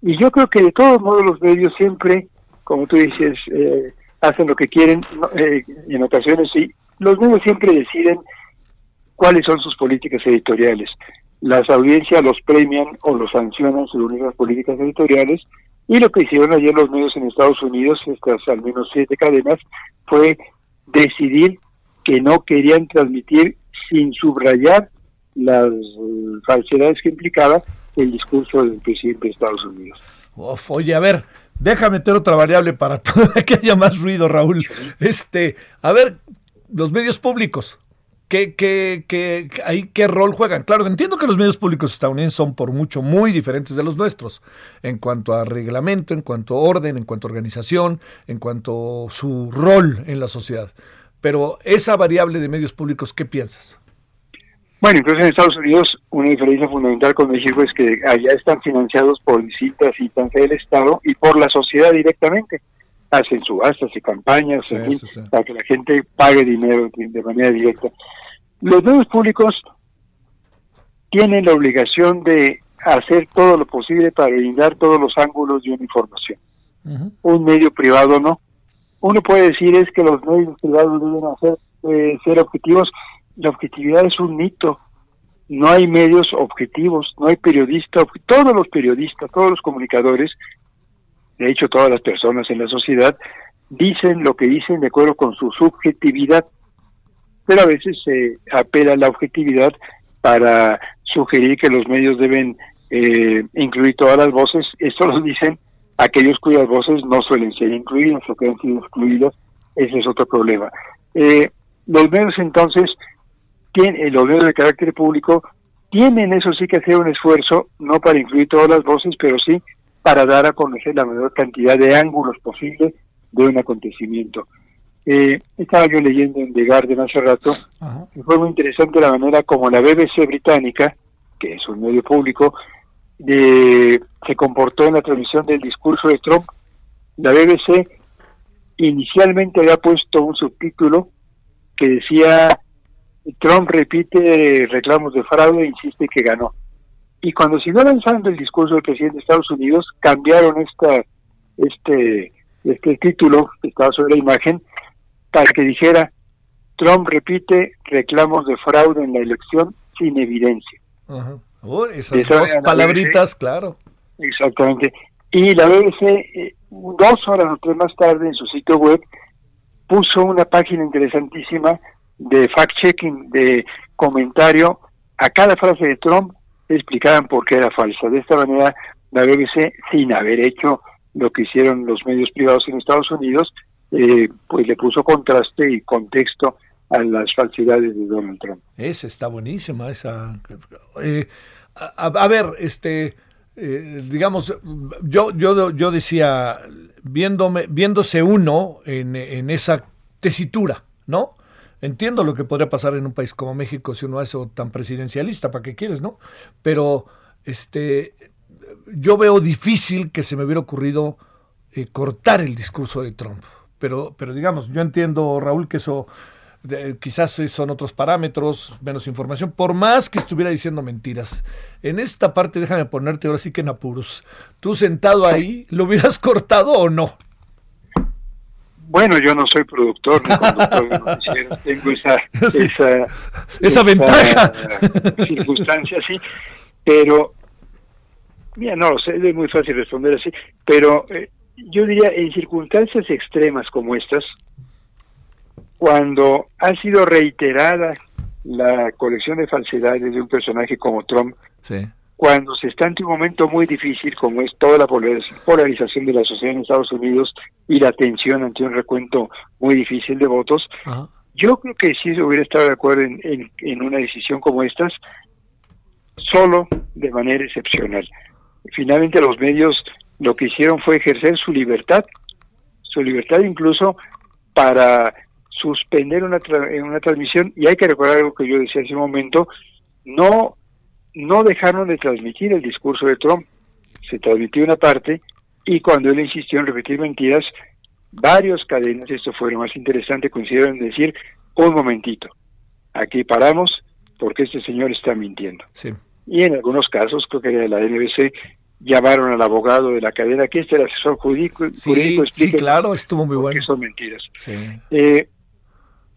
Y yo creo que de todos modos los medios siempre, como tú dices, eh, hacen lo que quieren, eh, en ocasiones sí, los medios siempre deciden cuáles son sus políticas editoriales. Las audiencias los premian o los sancionan según las políticas editoriales y lo que hicieron ayer los medios en Estados Unidos, estas al menos siete cadenas, fue decidir que no querían transmitir sin subrayar las falsedades que implicaba el discurso del presidente de Estados Unidos. oye, a ver, déjame meter otra variable para que haya más ruido, Raúl. Este, a ver, los medios públicos, ¿Qué, qué, qué, ahí, ¿Qué rol juegan? Claro, entiendo que los medios públicos estadounidenses son por mucho muy diferentes de los nuestros, en cuanto a reglamento, en cuanto a orden, en cuanto a organización, en cuanto a su rol en la sociedad. Pero esa variable de medios públicos, ¿qué piensas? Bueno, incluso en Estados Unidos una diferencia fundamental con México es que allá están financiados por distintas instancias del Estado y por la sociedad directamente. Hacen subastas y campañas para que la gente pague dinero de manera directa. Los medios públicos tienen la obligación de hacer todo lo posible para brindar todos los ángulos de una información. Un medio privado no. Uno puede decir es que los medios privados deben hacer eh, ser objetivos. La objetividad es un mito. No hay medios objetivos, no hay periodistas, todos los periodistas, todos los comunicadores, de hecho todas las personas en la sociedad, dicen lo que dicen de acuerdo con su subjetividad pero a veces se apela a la objetividad para sugerir que los medios deben eh, incluir todas las voces. Esto lo dicen aquellos cuyas voces no suelen ser incluidas o que han sido excluidas. Ese es otro problema. Eh, los medios entonces, tienen, los medios de carácter público, tienen eso sí que hacer un esfuerzo, no para incluir todas las voces, pero sí para dar a conocer la mayor cantidad de ángulos posible de un acontecimiento. Eh, estaba yo leyendo en The Guardian hace rato, y fue muy interesante la manera como la BBC británica, que es un medio público, se comportó en la transmisión del discurso de Trump. La BBC inicialmente había puesto un subtítulo que decía Trump repite reclamos de fraude e insiste que ganó. Y cuando siguió lanzando el discurso del presidente de Estados Unidos, cambiaron esta, este, este título que estaba sobre la imagen para que dijera, Trump repite reclamos de fraude en la elección sin evidencia. esas dos palabritas, claro. Exactamente. Y la BBC, eh, dos horas o tres más tarde, en su sitio web, puso una página interesantísima de fact-checking, de comentario a cada frase de Trump, explicaban por qué era falsa. De esta manera, la BBC, sin haber hecho lo que hicieron los medios privados en Estados Unidos, eh, pues le puso contraste y contexto a las falsidades de Donald Trump. Esa está buenísima, esa. Eh, a, ver, este, eh, digamos, yo, yo, yo decía, viéndome, viéndose uno en, en esa tesitura, ¿no? Entiendo lo que podría pasar en un país como México si uno hace tan presidencialista, ¿para qué quieres, no? Pero, este, yo veo difícil que se me hubiera ocurrido cortar el discurso de Trump pero, pero digamos, yo entiendo, Raúl, que eso quizás son otros parámetros, menos información, por más que estuviera diciendo mentiras. En esta parte, déjame ponerte ahora sí que en apuros. ¿Tú sentado ahí, lo hubieras cortado o no? Bueno, yo no soy productor ni conductor de tengo esa, esa, esa, ventaja. circunstancia, sí, pero, mira, no sé, es muy fácil responder así, pero eh, yo diría, en circunstancias extremas como estas, cuando ha sido reiterada la colección de falsedades de un personaje como Trump, cuando se está ante un momento muy difícil como es toda la polarización de la sociedad en Estados Unidos y la tensión ante un recuento muy difícil de votos, yo creo que sí se hubiera estado de acuerdo en, en una decisión como estas, solo de manera excepcional. Finalmente los medios lo que hicieron fue ejercer su libertad, su libertad incluso para suspender una, una transmisión, y hay que recordar algo que yo decía hace un momento, no, no dejaron de transmitir el discurso de Trump, se transmitió una parte, y cuando él insistió en repetir mentiras, varios cadenas, esto fue lo más interesante, coincidieron en decir, un momentito, aquí paramos porque este señor está mintiendo. Y en algunos casos, creo que de la NBC, llamaron al abogado de la cadena, que este el asesor jurídico, sí, Sí, claro, estuvo muy bueno. son mentiras. Eh,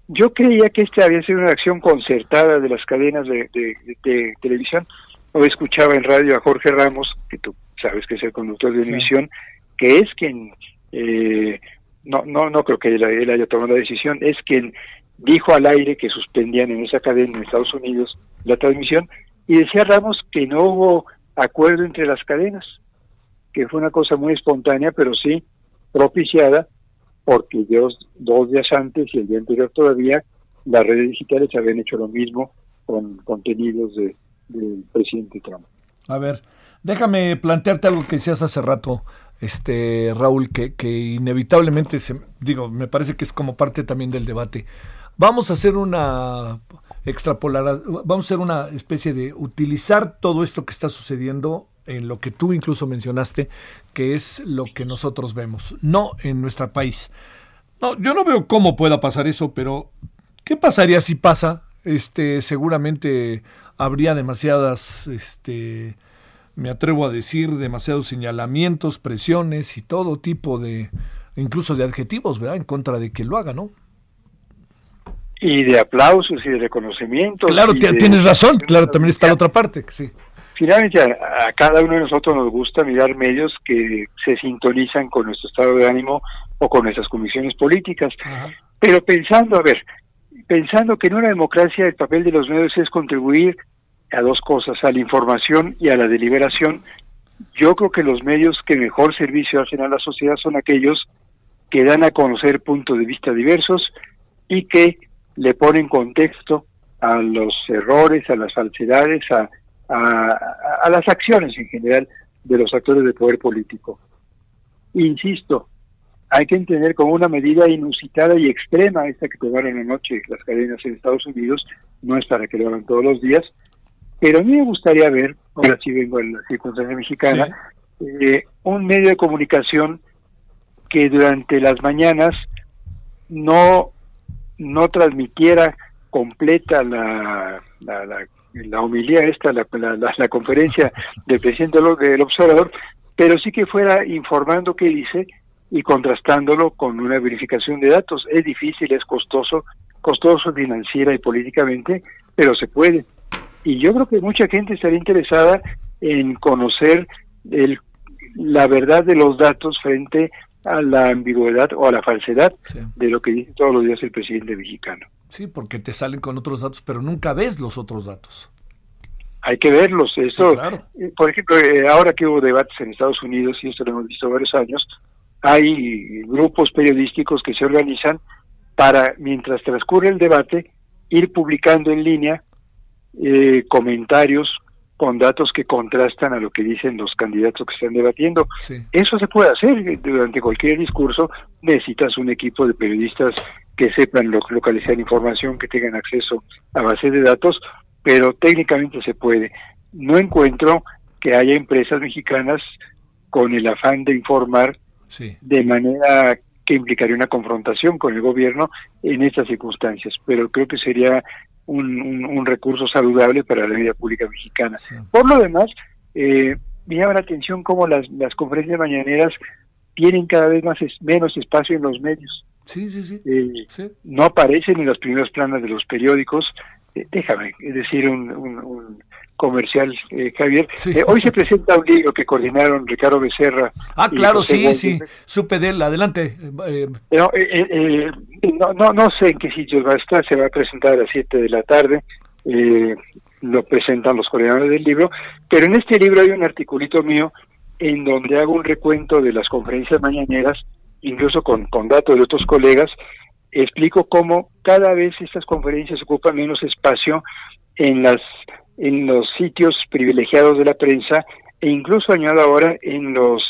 yo creía que esta había sido una acción concertada de las cadenas de, televisión. Hoy escuchaba en radio a Jorge Ramos, que tú sabes que es el conductor de televisión, que es quien, eh, no, no, no creo que él, haya tomado la decisión, es quien dijo al aire que suspendían en esa cadena en Estados Unidos la transmisión, y decía Ramos que no hubo acuerdo entre las cadenas, que fue una cosa muy espontánea, pero sí propiciada, porque dos, días antes y el día anterior todavía, las redes digitales habían hecho lo mismo con contenidos del de presidente Trump. A ver, déjame plantearte algo que decías hace rato, este Raúl, que, que inevitablemente, se, digo, me parece que es como parte también del debate. Vamos a hacer una extrapolar, vamos a hacer una especie de utilizar todo esto que está sucediendo en lo que tú incluso mencionaste, que es lo que nosotros vemos, no en nuestro país. No, yo no veo cómo pueda pasar eso, pero ¿qué pasaría si pasa? Este, seguramente habría demasiadas, este, me atrevo a decir, demasiados señalamientos, presiones y todo tipo de, incluso de adjetivos, ¿verdad? En contra de que lo haga, ¿no? Y de aplausos y de reconocimiento. Claro, tienes razón, claro, también está la otra parte, sí. Finalmente, a, cada uno de nosotros nos gusta mirar medios que se sintonizan con nuestro estado de ánimo o con nuestras comisiones políticas. Pero pensando, a ver, pensando que en una democracia el papel de los medios es contribuir a dos cosas, a la información y a la deliberación, yo creo que los medios que mejor servicio hacen a la sociedad son aquellos que dan a conocer puntos de vista diversos y que le ponen contexto a los errores, a las falsedades, a, a, las acciones en general de los actores de poder político. Insisto, hay que entender como una medida inusitada y extrema esta que tomaron anoche las cadenas en Estados Unidos, no es para que lo hagan todos los días, pero a mí me gustaría ver, ahora sí vengo en la circunstancia mexicana, eh, un medio de comunicación que durante las mañanas no no transmitiera completa la, la, la, la homilía esta, la, la, conferencia del presidente del observador, pero sí que fuera informando qué dice y contrastándolo con una verificación de datos. Es difícil, es costoso, costoso financiera y políticamente, pero se puede. Y yo creo que mucha gente estaría interesada en conocer el, la verdad de los datos frente a la ambigüedad o a la falsedad de lo que dice todos los días el presidente mexicano. Sí, porque te salen con otros datos, pero nunca ves los otros datos. Hay que verlos. Eso, eh, por ejemplo, eh, ahora que hubo debates en Estados Unidos, y esto lo hemos visto varios años, hay grupos periodísticos que se organizan para, mientras transcurre el debate, ir publicando en línea eh, comentarios con datos que contrastan a lo que dicen los candidatos que están debatiendo. Eso se puede hacer durante cualquier discurso. Necesitas un equipo de periodistas que sepan localizar información, que tengan acceso a bases de datos, pero técnicamente se puede. No encuentro que haya empresas mexicanas con el afán de informar de manera que implicaría una confrontación con el gobierno en estas circunstancias, pero creo que sería un, recurso saludable para la vida pública mexicana. Por lo demás, eh, me llama la atención cómo las, las conferencias mañaneras tienen cada vez más menos espacio en los medios. Sí, sí, sí. Eh, no aparecen en los primeros planos de los periódicos. Eh, déjame decir un, un, comercial, eh, Javier. hoy se presenta un libro que coordinaron Ricardo Becerra. Ah, claro, sí, sí. Supe de él. Adelante. No, no, no, sé en qué sitio va a estar. Se va a presentar a las 7 de la tarde. lo presentan los coordinadores del libro. Pero en este libro hay un articulito mío en donde hago un recuento de las conferencias mañaneras, incluso con, con datos de otros colegas, explico cómo cada vez estas conferencias ocupan menos espacio en las en los sitios privilegiados de la prensa e incluso añado ahora en los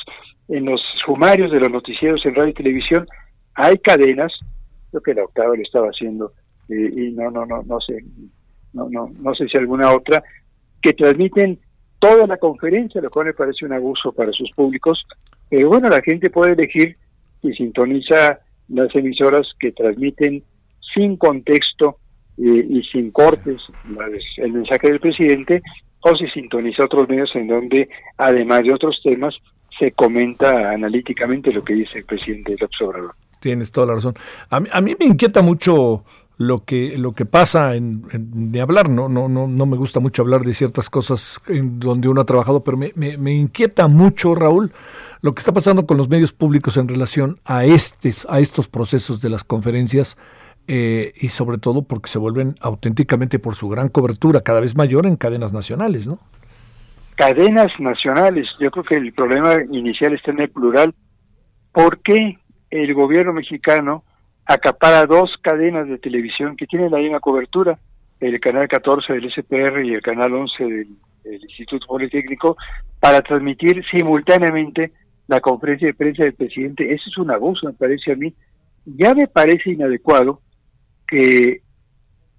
en los sumarios de los noticieros en radio y televisión hay cadenas lo que la octava lo estaba haciendo y no no no no sé no no no sé si alguna otra que transmiten toda la conferencia, lo cual me parece un abuso para sus públicos. Pero bueno, la gente puede elegir si sintoniza las emisoras que transmiten sin contexto eh, y sin cortes el mensaje del presidente, o si sintoniza otros medios en donde, además de otros temas, se comenta analíticamente lo que dice el presidente López Obrador. Tienes toda la razón. A mí, a mí me inquieta mucho lo que lo que pasa en, de hablar no no no no me gusta mucho hablar de ciertas cosas en donde uno ha trabajado pero me, me, inquieta mucho Raúl lo que está pasando con los medios públicos en relación a estes a estos procesos de las conferencias eh, y sobre todo porque se vuelven auténticamente por su gran cobertura cada vez mayor en cadenas nacionales no cadenas nacionales yo creo que el problema inicial está en el plural ¿por qué el gobierno mexicano acapara dos cadenas de televisión que tienen la misma cobertura, el canal 14 del SPR y el canal 11 del, Instituto Politécnico, para transmitir simultáneamente la conferencia de prensa del presidente. Eso es un abuso, me parece a mí. Ya me parece inadecuado que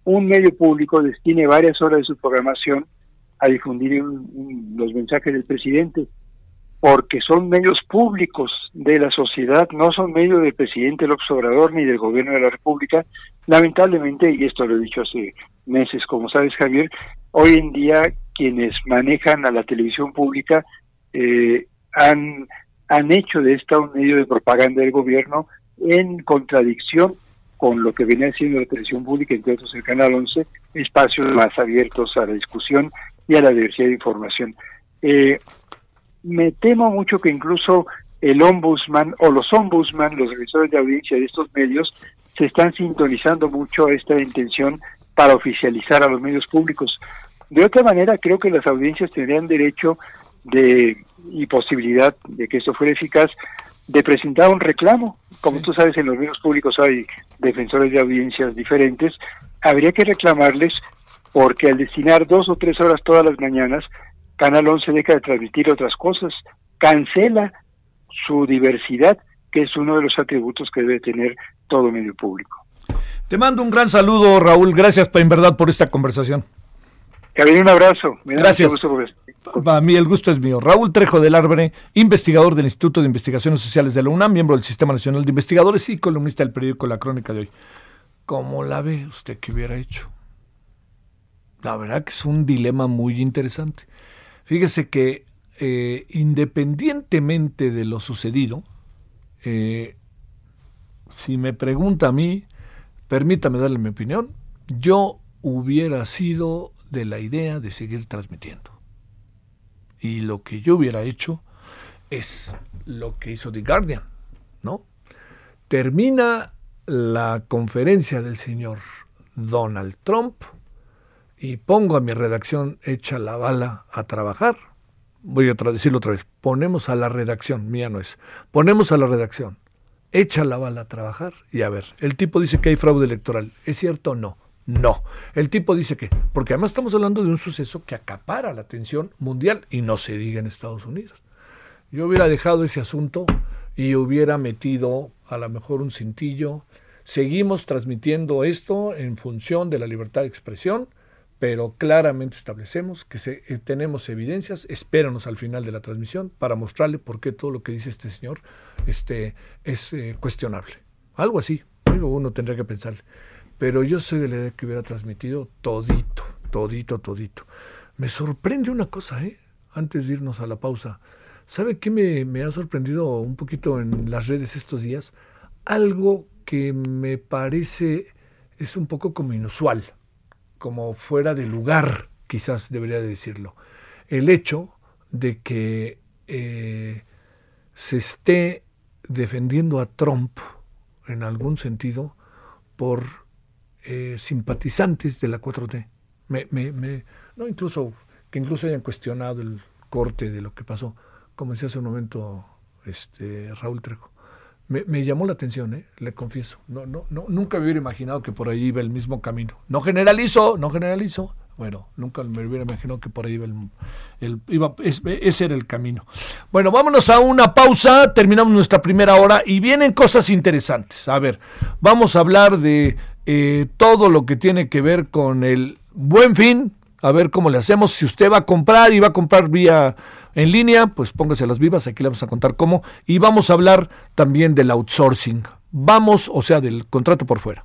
un medio público destine varias horas de su programación a difundir los mensajes del presidente porque son medios públicos de la sociedad, no son medios del presidente López Obrador ni del gobierno de la República. Lamentablemente, y esto lo he dicho hace meses, como sabes Javier, hoy en día quienes manejan a la televisión pública eh, han, han hecho de esta un medio de propaganda del gobierno en contradicción con lo que venía siendo la televisión pública, entre otros el Canal 11, espacios más abiertos a la discusión y a la diversidad de información. Eh, me temo mucho que incluso el ombudsman o los ombudsman, los revisores de audiencia de estos medios, se están sintonizando mucho esta intención para oficializar a los medios públicos. De otra manera, creo que las audiencias tendrían derecho de y posibilidad de que esto fuera eficaz de presentar un reclamo. Como tú sabes, en los medios públicos hay defensores de audiencias diferentes. Habría que reclamarles porque al destinar dos o tres horas todas las mañanas Canal 11 deja de transmitir otras cosas, cancela su diversidad, que es uno de los atributos que debe tener todo medio público. Te mando un gran saludo, Raúl. Gracias, en verdad, por esta conversación. Cabin, un abrazo. Gracias. Para mí el gusto es mío. Raúl Trejo del Arbre, investigador del Instituto de Investigaciones Sociales de la UNAM, miembro del Sistema Nacional de Investigadores y columnista del periódico La Crónica de hoy. ¿Cómo la ve usted que hubiera hecho? La verdad que es un dilema muy interesante. Fíjese que eh, independientemente de lo sucedido, eh, si me pregunta a mí, permítame darle mi opinión, yo hubiera sido de la idea de seguir transmitiendo. Y lo que yo hubiera hecho es lo que hizo The Guardian, ¿no? Termina la conferencia del señor Donald Trump y pongo a mi redacción hecha la bala a trabajar. Voy a decirlo otra vez. Ponemos a la redacción, mía no es. Ponemos a la redacción, echa la bala a trabajar y a ver. El tipo dice que hay fraude electoral. ¿Es cierto o no? No. El tipo dice que, porque además estamos hablando de un suceso que acapara la atención mundial y no se diga en Estados Unidos. Yo hubiera dejado ese asunto y hubiera metido a lo mejor un cintillo. Seguimos transmitiendo esto en función de la libertad de expresión pero claramente establecemos que eh, tenemos evidencias, espéranos al final de la transmisión para mostrarle por qué todo lo que dice este señor este, es eh, cuestionable. Algo así, uno tendría que pensarle. Pero yo soy de la idea que hubiera transmitido todito, todito, todito. Me sorprende una cosa, ¿eh? Antes de irnos a la pausa. ¿Sabe qué me, me ha sorprendido un poquito en las redes estos días? Algo que me parece es un poco como inusual como fuera de lugar, quizás debería decirlo. El hecho de que eh, se esté defendiendo a Trump en algún sentido por eh, simpatizantes de la 4T. Me, me, no incluso que incluso hayan cuestionado el corte de lo que pasó, como decía hace un momento este Raúl Trejo. Me, llamó la atención, ¿eh? le confieso. No, no, no, nunca me hubiera imaginado que por ahí iba el mismo camino. No generalizo, no generalizo. Bueno, nunca me hubiera imaginado que por ahí iba el, iba, ese era el camino. Bueno, vámonos a una pausa, terminamos nuestra primera hora y vienen cosas interesantes. A ver, vamos a hablar de eh, todo lo que tiene que ver con el buen fin, a ver cómo le hacemos. Si usted va a comprar y va a comprar vía en línea, pues póngase las vivas, aquí le vamos a contar cómo. Y vamos a hablar también del outsourcing. Vamos, o sea, del contrato por fuera.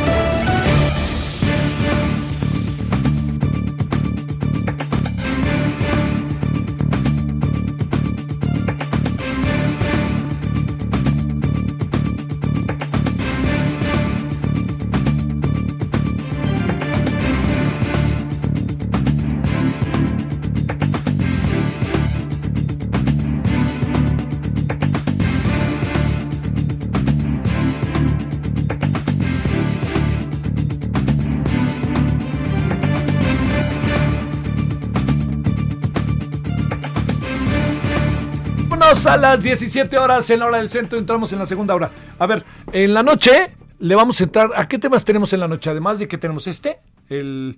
A las 17 horas en la hora del centro, entramos en la segunda hora. A ver, en la noche le vamos a entrar. ¿A qué temas tenemos en la noche? Además de que tenemos este, el,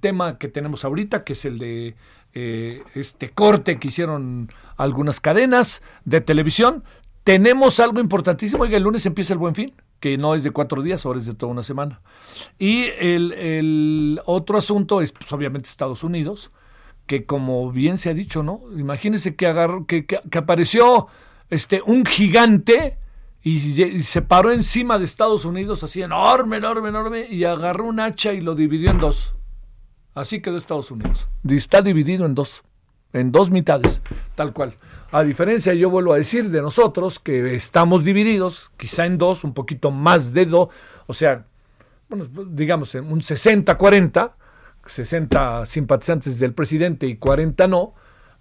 tema que tenemos ahorita, que es el de eh, este corte que hicieron algunas cadenas de televisión. Tenemos algo importantísimo. Oiga, el lunes empieza el buen fin, que no es de cuatro días, ahora es de toda una semana. Y el, el otro asunto es, pues, obviamente, Estados Unidos que como bien se ha dicho, ¿no? Imagínense que, agarró, que, que, apareció este, un gigante y, se paró encima de Estados Unidos así enorme, enorme, enorme y agarró un hacha y lo dividió en dos. Así quedó Estados Unidos. Está dividido en dos, en dos mitades, tal cual. A diferencia, yo vuelvo a decir, de nosotros, que estamos divididos, quizá en dos, un poquito más de dos, o sea, bueno, digamos, un 60-40, 60 simpatizantes del presidente y 40 no,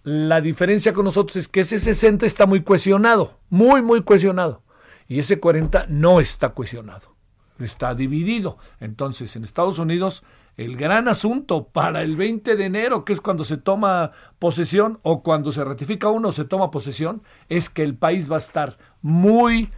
la diferencia con nosotros es que ese 60 está muy cuestionado, muy, muy cuestionado, y ese 40 no está cuestionado, está dividido. Entonces, en Estados Unidos, el gran asunto para el 20 de enero, que es cuando se toma posesión o cuando se ratifica uno se toma posesión, es que el país va a estar muy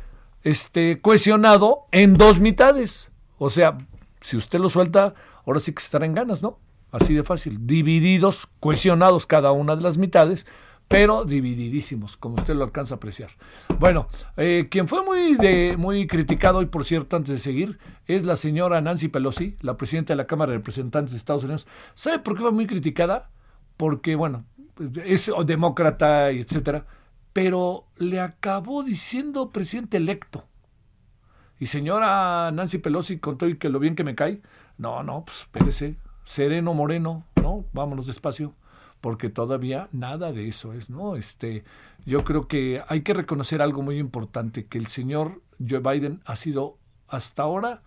este, cohesionado en dos mitades. O sea, si usted lo suelta, ahora sí que estará en ganas, ¿no? Así de fácil, divididos, cohesionados cada una de las mitades, pero divididísimos, como usted lo alcanza a apreciar. Bueno, eh, quien fue muy, de, muy criticado, y por cierto, antes de seguir, es la señora Nancy Pelosi, la presidenta de la Cámara de Representantes de Estados Unidos. ¿Sabe por qué fue muy criticada? Porque, bueno, es demócrata y etcétera, pero le acabó diciendo presidente electo. Y señora Nancy Pelosi, con todo y que lo bien que me cae, no, no, pues espérese, sereno moreno, ¿no? Vámonos despacio, porque todavía nada de eso es, ¿no? Este, yo creo que hay que reconocer algo muy importante, que el señor Joe Biden ha sido hasta ahora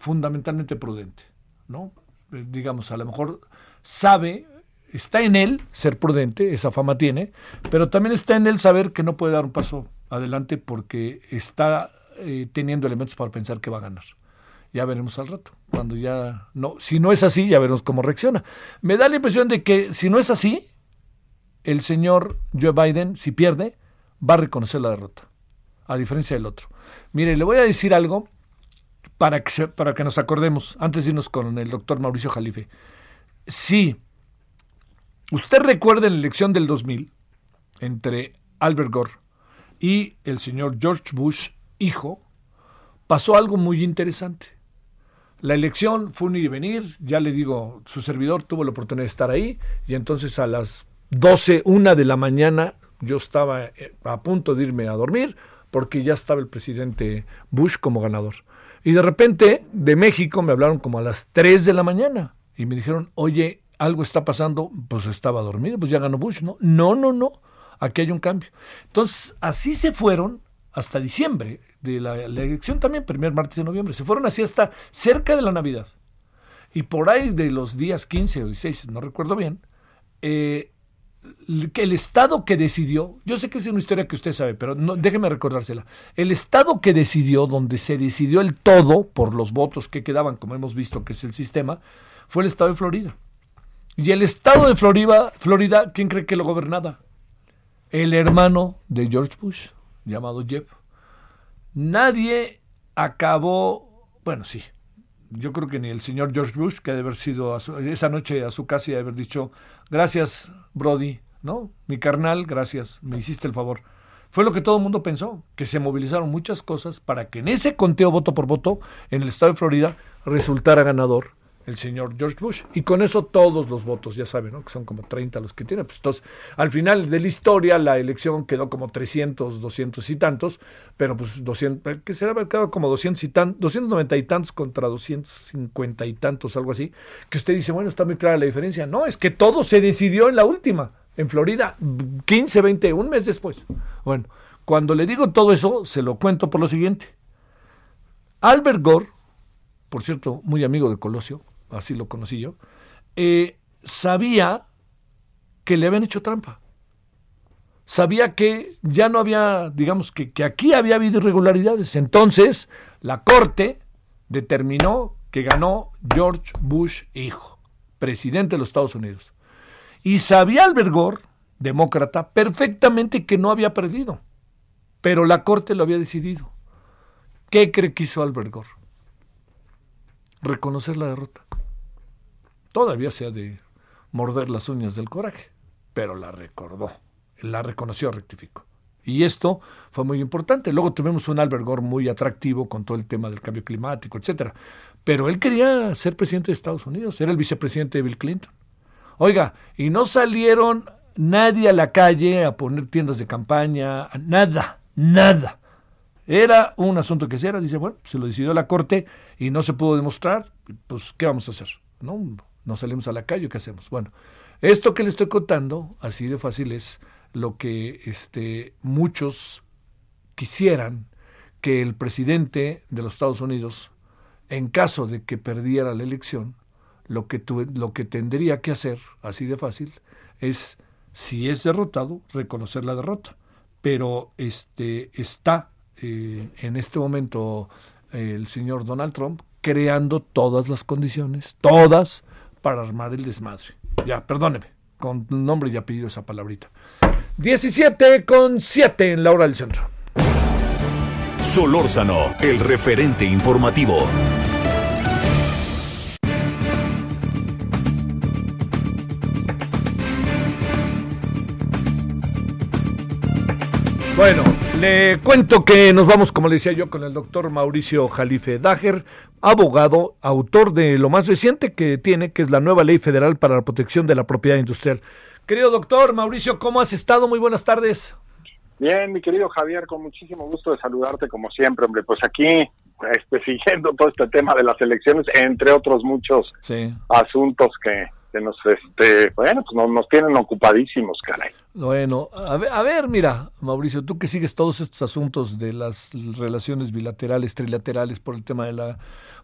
fundamentalmente prudente, ¿no? Eh, digamos, a lo mejor sabe, está en él ser prudente, esa fama tiene, pero también está en él saber que no puede dar un paso adelante porque está eh, teniendo elementos para pensar que va a ganar. Ya veremos al rato. Cuando ya no, si no es así, ya veremos cómo reacciona. Me da la impresión de que si no es así, el señor Joe Biden, si pierde, va a reconocer la derrota, a diferencia del otro. Mire, le voy a decir algo para que, para que nos acordemos, antes de irnos con el doctor Mauricio Jalife. Si usted recuerda la elección del 2000, entre Albert Gore y el señor George Bush, hijo, pasó algo muy interesante. La elección fue un ir y venir, ya le digo, su servidor tuvo la oportunidad de estar ahí y entonces a las 12, una de la mañana yo estaba eh, a punto de irme a dormir porque ya estaba el presidente Bush como ganador. Y de repente de México me hablaron como a las 3 de la mañana y me dijeron, oye, algo está pasando, pues estaba dormido, pues ya ganó Bush, ¿no? No, no, no, aquí hay un cambio. Entonces, así se fueron hasta diciembre de la, elección también, primer martes de noviembre, se fueron así hasta cerca de la Navidad. Y por ahí de los días 15 o 16, no recuerdo bien, eh, el Estado que decidió, yo sé que es una historia que usted sabe, pero no, déjeme recordársela, el Estado que decidió, donde se decidió el todo por los votos que quedaban, como hemos visto que es el sistema, fue el Estado de Florida. Y el Estado de Florida, Florida ¿quién cree que lo gobernaba? El hermano de George Bush, llamado Jeff. Nadie acabó, bueno, sí, yo creo que ni el señor George Bush, que debe haber sido esa noche a su casa y haber dicho, gracias, Brody, ¿no? Mi carnal, gracias, me hiciste el favor. Fue lo que todo el mundo pensó, que se movilizaron muchas cosas para que en ese conteo voto por voto en el estado de Florida resultara ganador el señor George Bush. Y con eso todos los votos, ya saben, ¿no? que son como 30 los que tiene. Pues entonces, al final de la historia, la elección quedó como 300, 200 y tantos, pero pues 200, que será quedado como 200 y tantos, 290 y tantos contra 250 y tantos, algo así, que usted dice, bueno, está muy clara la diferencia. No, es que todo se decidió en la última, en Florida, 15, 20, un mes después. Bueno, cuando le digo todo eso, se lo cuento por lo siguiente. Albert Gore, por cierto, muy amigo de Colosio, así lo conocí yo, eh, sabía que le habían hecho trampa. Sabía que ya no había, digamos, que, que aquí había habido irregularidades. Entonces, la Corte determinó que ganó George Bush hijo, presidente de los Estados Unidos. Y sabía Albert Gore, demócrata, perfectamente que no había perdido. Pero la Corte lo había decidido. ¿Qué cree que hizo Albert Gore? Reconocer la derrota. Todavía se ha de morder las uñas del coraje, pero la recordó, la reconoció, rectificó. Y esto fue muy importante. Luego tuvimos un Albert Gore muy atractivo con todo el tema del cambio climático, etcétera. Pero él quería ser presidente de Estados Unidos, era el vicepresidente de Bill Clinton. Oiga, y no salieron nadie a la calle a poner tiendas de campaña, nada, nada. Era un asunto que se era, dice, bueno, se lo decidió la Corte y no se pudo demostrar, pues, ¿qué vamos a hacer? ¿No? no salimos a la calle, ¿qué hacemos? Bueno, esto que le estoy contando, así de fácil, es lo que este, muchos quisieran que el presidente de los Estados Unidos, en caso de que perdiera la elección, lo que, lo que tendría que hacer, así de fácil, es, si es derrotado, reconocer la derrota. Pero este, está eh, en este momento el señor Donald Trump creando todas las condiciones, todas, para armar el desmadre. Ya, perdóneme, con nombre y apellido esa palabrita. 17 con 7 en la hora del centro. Solórzano, el referente informativo. Bueno, le cuento que nos vamos, como le decía yo, con el doctor Mauricio Jalife Dager, abogado, autor de lo más reciente que tiene, que es la nueva ley federal para la protección de la propiedad industrial. Querido doctor Mauricio, ¿cómo has estado? Muy buenas tardes. Bien, mi querido Javier, con muchísimo gusto de saludarte como siempre, hombre. Pues aquí, este, siguiendo todo este tema de las elecciones, entre otros muchos asuntos que, que nos, este, bueno, pues nos, tienen ocupadísimos, caray. Bueno, a ver, a ver, mira, Mauricio, tú que sigues todos estos asuntos de las relaciones bilaterales, trilaterales, por el tema de la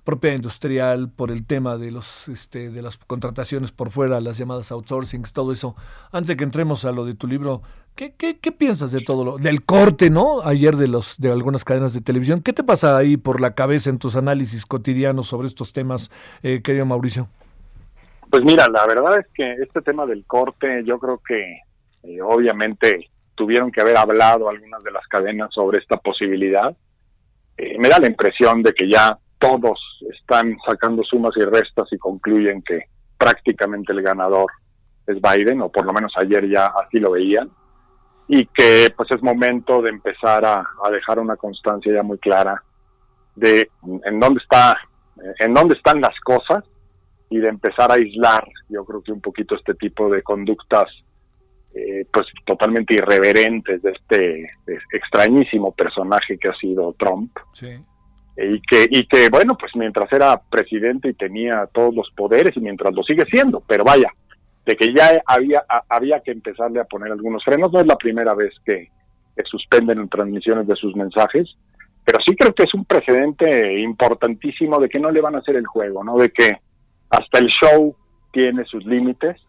propiedad industrial, por el tema de los, este, de las contrataciones por fuera, las llamadas outsourcings, todo eso. Antes de que entremos a lo de tu libro, ¿qué, qué, qué piensas de todo lo, del corte, no? Ayer de los, de algunas cadenas de televisión. ¿Qué te pasa ahí por la cabeza en tus análisis cotidianos sobre estos temas, eh, querido Mauricio? Pues mira, la verdad es que este tema del corte, yo creo que eh, obviamente tuvieron que haber hablado algunas de las cadenas sobre esta posibilidad. Eh, me da la impresión de que ya todos están sacando sumas y restas y concluyen que prácticamente el ganador es Biden, o por lo menos ayer ya así lo veían. y que pues es momento de empezar a, dejar una constancia ya muy clara de en dónde está en dónde están las cosas y de empezar a aislar yo creo que un poquito este tipo de conductas eh, pues totalmente irreverentes de este extrañísimo personaje que ha sido Trump y que y que bueno pues mientras era presidente y tenía todos los poderes y mientras lo sigue siendo pero vaya de que ya había, había que empezarle a poner algunos frenos. No es la primera vez que, suspenden en transmisiones de sus mensajes, pero sí creo que es un precedente importantísimo de que no le van a hacer el juego, ¿no? De que hasta el show tiene sus límites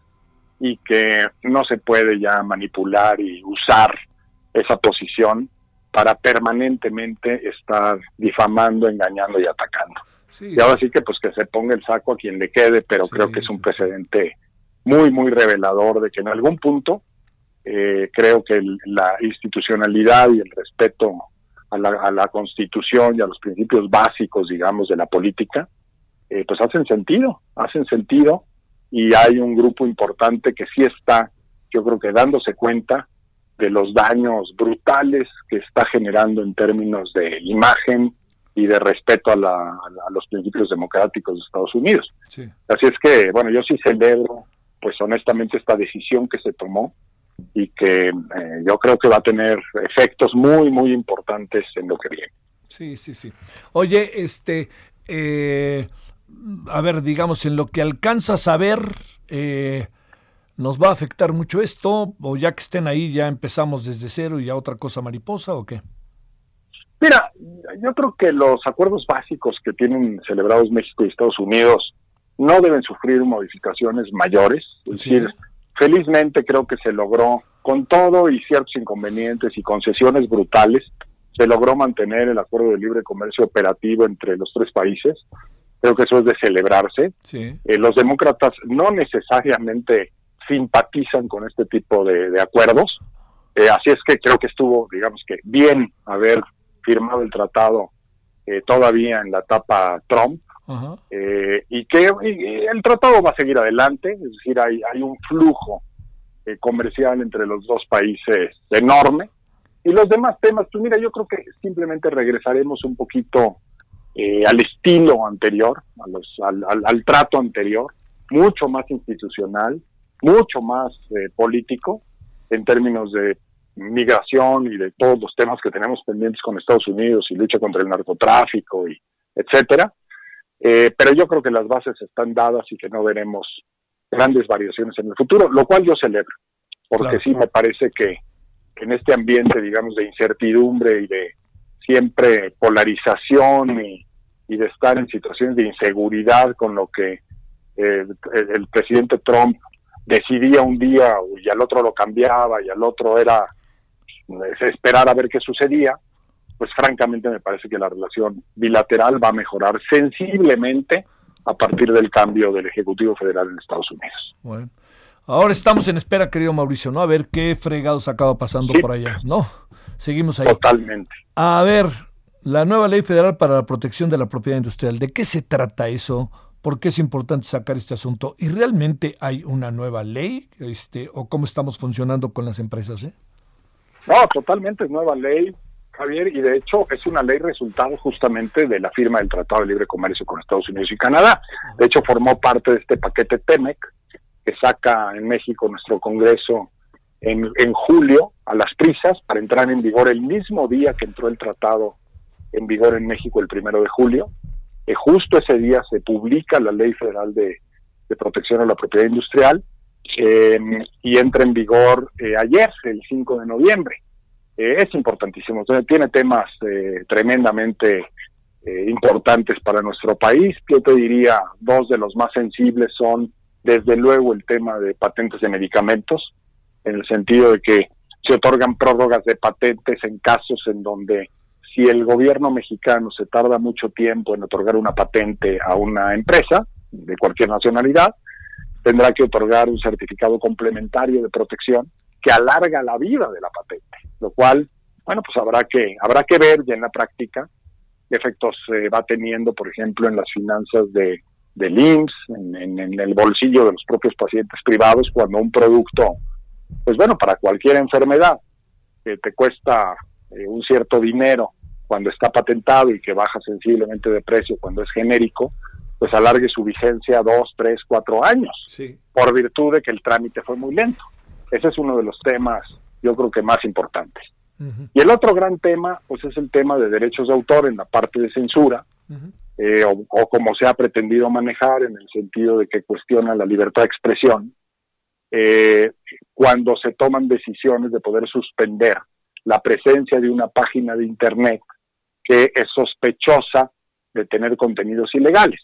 y que no se puede ya manipular y usar esa posición para permanentemente estar difamando, engañando y atacando. Y ahora sí que pues que se ponga el saco a quien le quede, pero creo que es un precedente muy, muy revelador de que en algún punto eh, creo que la institucionalidad y el respeto a la, constitución y a los principios básicos, digamos, de la política, eh, pues hacen sentido, hacen sentido y hay un grupo importante que sí está, yo creo que dándose cuenta de los daños brutales que está generando en términos de imagen y de respeto a, los principios democráticos de Estados Unidos. Así es que, bueno, yo sí celebro pues honestamente esta decisión que se tomó y que eh, yo creo que va a tener efectos muy, muy importantes en lo que viene. Sí, sí, sí. Oye, este, eh, a ver, digamos, en lo que alcanzas a ver, eh, ¿nos va a afectar mucho esto? ¿O ya que estén ahí ya empezamos desde cero y ya otra cosa mariposa o qué? Mira, yo creo que los acuerdos básicos que tienen celebrados México y Estados Unidos no deben sufrir modificaciones mayores. Es decir, felizmente creo que se logró, con todo y ciertos inconvenientes y concesiones brutales, se logró mantener el acuerdo de libre comercio operativo entre los tres países. Creo que eso es de celebrarse. Eh, los demócratas no necesariamente simpatizan con este tipo de, acuerdos. Eh, así es que creo que estuvo, digamos que, bien haber firmado el tratado eh, todavía en la etapa Trump. Eh, y que el tratado va a seguir adelante, es decir, hay, hay un flujo eh, comercial entre los dos países enorme. Y los demás temas, pues mira, yo creo que simplemente regresaremos un poquito eh, al estilo anterior, a los, al, al, trato anterior, mucho más institucional, mucho más político en términos de migración y de todos los temas que tenemos pendientes con Estados Unidos y lucha contra el narcotráfico y etcétera. Eh, pero yo creo que las bases están dadas y que no veremos grandes variaciones en el futuro, lo cual yo celebro, porque sí me parece que en este ambiente, digamos, de incertidumbre y de siempre polarización y, de estar en situaciones de inseguridad con lo que eh, el, presidente Trump decidía un día y al otro lo cambiaba y al otro era pues, esperar a ver qué sucedía, pues francamente me parece que la relación bilateral va a mejorar sensiblemente a partir del cambio del Ejecutivo Federal en Estados Unidos. Bueno, ahora estamos en espera, querido Mauricio, ¿no? A ver qué fregados acaba pasando por allá, ¿no? Seguimos ahí. Totalmente. A ver, la nueva ley federal para la protección de la propiedad industrial, ¿de qué se trata eso? ¿Por qué es importante sacar este asunto? ¿Y realmente hay una nueva ley? Este, ¿O cómo estamos funcionando con las empresas? Eh? No, totalmente es nueva ley. Javier, y de hecho es una ley resultado justamente de la firma del Tratado de Libre Comercio con Estados Unidos y Canadá. De hecho, formó parte de este paquete TEMEC que saca en México nuestro Congreso en, en julio a las prisas para entrar en vigor el mismo día que entró el tratado en vigor en México el primero de julio. que justo ese día se publica la Ley Federal de, Protección a la Propiedad Industrial eh, y entra en vigor eh, ayer, el 5 de noviembre. Eh, es importantísimo. tiene temas eh, tremendamente eh, importantes para nuestro país. Yo te diría, dos de los más sensibles son, desde luego, el tema de patentes de medicamentos, en el sentido de que se otorgan prórrogas de patentes en casos en donde si el gobierno mexicano se tarda mucho tiempo en otorgar una patente a una empresa de cualquier nacionalidad, tendrá que otorgar un certificado complementario de protección que alarga la vida de la patente lo cual, bueno, pues habrá que, habrá que ver ya en la práctica qué efectos eh, va teniendo, por ejemplo, en las finanzas de, del IMSS, en, el bolsillo de los propios pacientes privados, cuando un producto, pues bueno, para cualquier enfermedad, que te cuesta eh, un cierto dinero cuando está patentado y que baja sensiblemente de precio cuando es genérico, pues alargue su vigencia dos, tres, cuatro años, por virtud de que el trámite fue muy lento. Ese es uno de los temas, yo creo que más importantes. Y el otro gran tema, pues es el tema de derechos de autor en la parte de censura, eh, o, como se ha pretendido manejar en el sentido de que cuestiona la libertad de expresión, eh, cuando se toman decisiones de poder suspender la presencia de una página de Internet que es sospechosa de tener contenidos ilegales.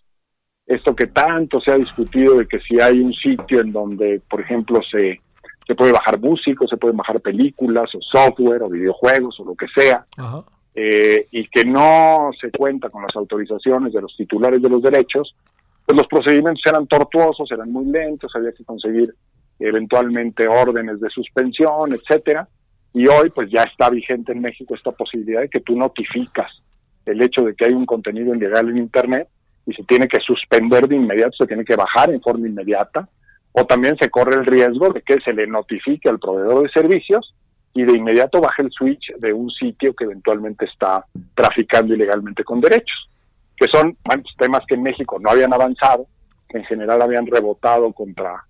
Esto que tanto se ha discutido de que si hay un sitio en donde, por ejemplo, se se puede bajar música, se pueden bajar películas o software o videojuegos o lo que sea, eh, y que no se cuenta con las autorizaciones de los titulares de los derechos, pues los procedimientos eran tortuosos, eran muy lentos, había que conseguir eventualmente órdenes de suspensión, etcétera, y hoy pues ya está vigente en México esta posibilidad de que tú notificas el hecho de que hay un contenido ilegal en Internet y se tiene que suspender de inmediato, se tiene que bajar en forma inmediata, o también se corre el riesgo de que se le notifique al proveedor de servicios y de inmediato baje el switch de un sitio que eventualmente está traficando ilegalmente con derechos, que son pues, temas que en México no habían avanzado, que en general habían rebotado contra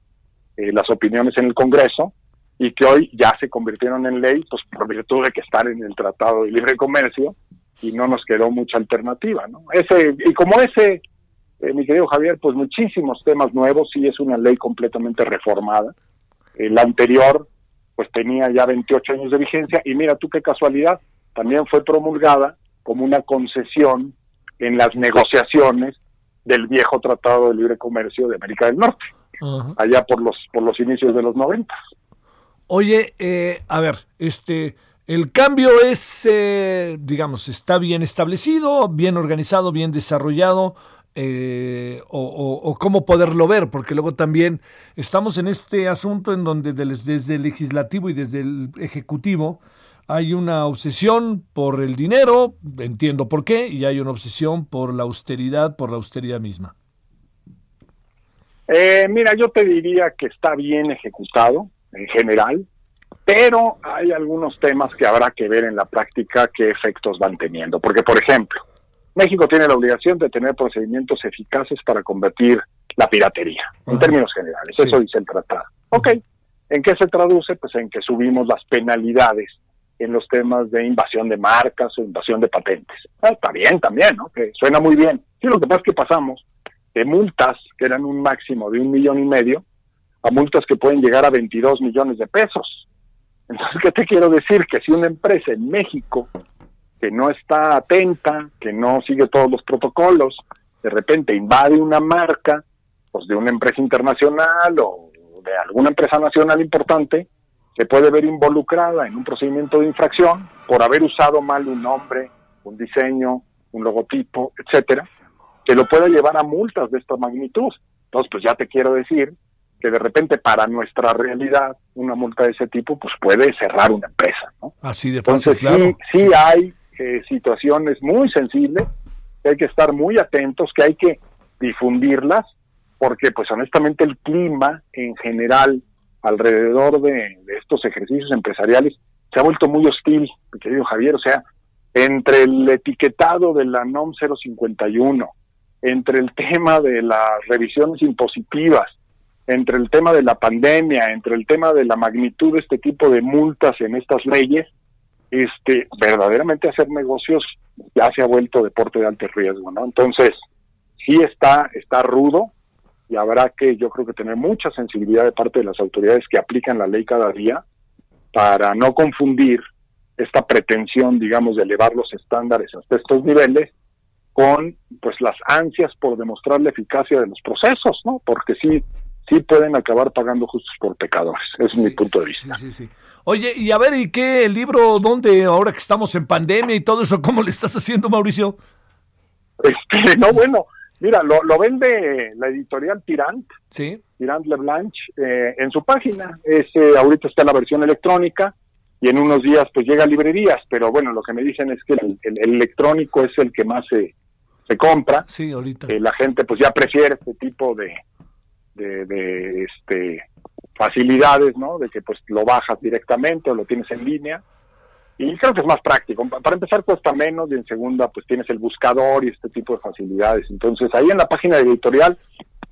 eh, las opiniones en el Congreso y que hoy ya se convirtieron en ley, pues por virtud de que están en el Tratado de Libre Comercio y no nos quedó mucha alternativa, ¿no? Ese y como ese eh, mi querido Javier, pues muchísimos temas nuevos, sí es una ley completamente reformada. la anterior, pues tenía ya 28 años de vigencia y mira tú qué casualidad, también fue promulgada como una concesión en las negociaciones del viejo Tratado de Libre Comercio de América del Norte, allá por los por los inicios de los 90. Oye, eh, a ver, este, el cambio es, eh, digamos, está bien establecido, bien organizado, bien desarrollado eh, o, cómo poderlo ver, porque luego también estamos en este asunto en donde desde el legislativo y desde el ejecutivo hay una obsesión por el dinero, entiendo por qué, y hay una obsesión por la austeridad, por la austeridad misma. Eh, mira, yo te diría que está bien ejecutado en general, pero hay algunos temas que habrá que ver en la práctica qué efectos van teniendo. Porque, por ejemplo, México tiene la obligación de tener procedimientos eficaces para combatir la piratería, en términos generales. Eso dice el tratado. Ok, ¿en qué se traduce? Pues en que subimos las penalidades en los temas de invasión de marcas o invasión de patentes. Ah, está bien también, ¿no? Que suena muy bien. Sí, lo que pasa es que pasamos de multas que eran un máximo de un millón y medio a multas que pueden llegar a 22 millones de pesos. Entonces, ¿qué te quiero decir? Que si una empresa en México que no está atenta, que no sigue todos los protocolos, de repente invade una marca, pues de una empresa internacional o de alguna empresa nacional importante, se puede ver involucrada en un procedimiento de infracción por haber usado mal un nombre, un diseño, un logotipo, etcétera, que lo puede llevar a multas de esta magnitud. Entonces, pues ya te quiero decir que de repente para nuestra realidad una multa de ese tipo pues puede cerrar una empresa, ¿no? Así de fácil, Entonces sí, sí hay eh, situaciones muy sensibles, que hay que estar muy atentos, que hay que difundirlas, porque pues honestamente el clima en general alrededor de, estos ejercicios empresariales se ha vuelto muy hostil, mi querido Javier, o sea, entre el etiquetado de la NOM 051, entre el tema de las revisiones impositivas, entre el tema de la pandemia, entre el tema de la magnitud de este tipo de multas en estas leyes, este, verdaderamente hacer negocios ya se ha vuelto deporte de alto riesgo, ¿no? Entonces, sí está, está rudo y habrá que, yo creo que tener mucha sensibilidad de parte de las autoridades que aplican la ley cada día para no confundir esta pretensión, digamos, de elevar los estándares hasta estos niveles con, pues, las ansias por demostrar la eficacia de los procesos, ¿no? Porque sí, sí pueden acabar pagando justos por pecadores. es mi punto de vista. Sí, sí, Oye, y a ver, ¿y qué el libro, dónde, ahora que estamos en pandemia y todo eso, cómo le estás haciendo, Mauricio? Este, no, bueno, mira, lo, lo vende la editorial Tirant, ¿Sí? Tirant Leblanche, eh, en su página. Ese, ahorita está la versión electrónica y en unos días pues llega a librerías, pero bueno, lo que me dicen es que el, electrónico es el que más se, se compra. Sí, ahorita. Eh, la gente pues ya prefiere este tipo de, de, de este facilidades, ¿no? De que pues lo bajas directamente o lo tienes en línea. y creo que es más práctico. Para empezar cuesta menos y en segunda pues tienes el buscador y este tipo de facilidades. Entonces ahí en la página editorial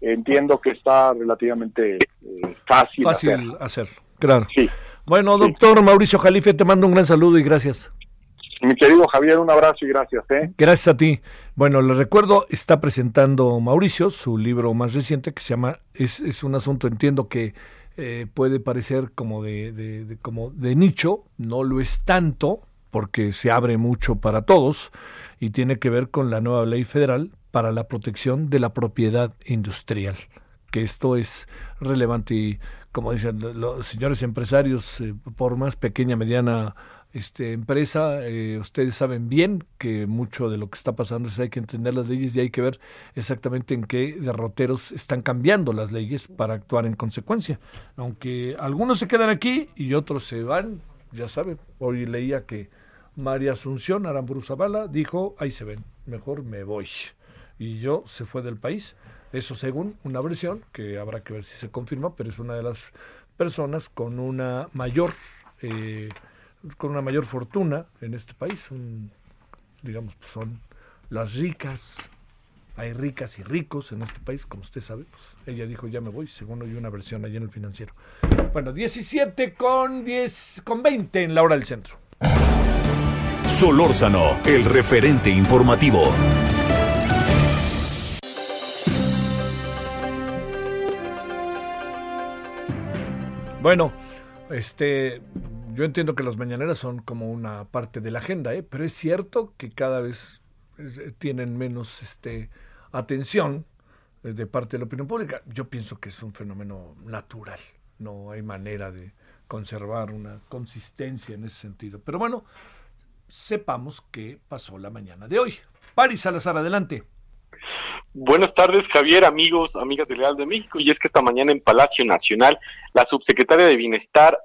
entiendo que está relativamente eh, fácil, fácil hacer. Claro. Sí. Bueno, doctor Mauricio Jalife, te mando un gran saludo y gracias. Mi querido Javier, un abrazo y gracias. ¿eh? Gracias a ti. Bueno, le recuerdo, está presentando Mauricio su libro más reciente que se llama, es, un asunto, entiendo que eh, puede parecer como de, como de nicho, no lo es tanto, porque se abre mucho para todos y tiene que ver con la nueva ley federal para la protección de la propiedad industrial, que esto es relevante y como dicen los señores empresarios, eh, por más pequeña, mediana este, empresa, eh, ustedes saben bien que mucho de lo que está pasando es hay que entender las leyes y hay que ver exactamente en qué derroteros están cambiando las leyes para actuar en consecuencia. Aunque algunos se quedan aquí y otros se van, ya saben, hoy leía que María Asunción Aramburu Zavala dijo, ahí se ven, mejor me voy. Y yo se fue del país. Eso según una versión, que habrá que ver si se confirma, pero es una de las personas con una mayor... Eh, con una mayor fortuna en este país. digamos, pues, son las ricas. Hay ricas y ricos en este país, como usted sabe. Pues ella dijo, ya me voy, según hay una versión allí en el financiero. Bueno, 17 con 10, con 20 en la hora del centro. Solórzano, el referente informativo. Bueno, este, yo entiendo que las mañaneras son como una parte de la agenda, ¿eh? pero es cierto que cada vez eh, tienen menos este, atención eh, de parte de la opinión pública. Yo pienso que es un fenómeno natural, no hay manera de conservar una consistencia en ese sentido. Pero bueno, sepamos qué pasó la mañana de hoy. Paris Salazar, adelante. Buenas tardes, Javier, amigos, amigas del Real de México. Y es que esta mañana en Palacio Nacional, la subsecretaria de Bienestar,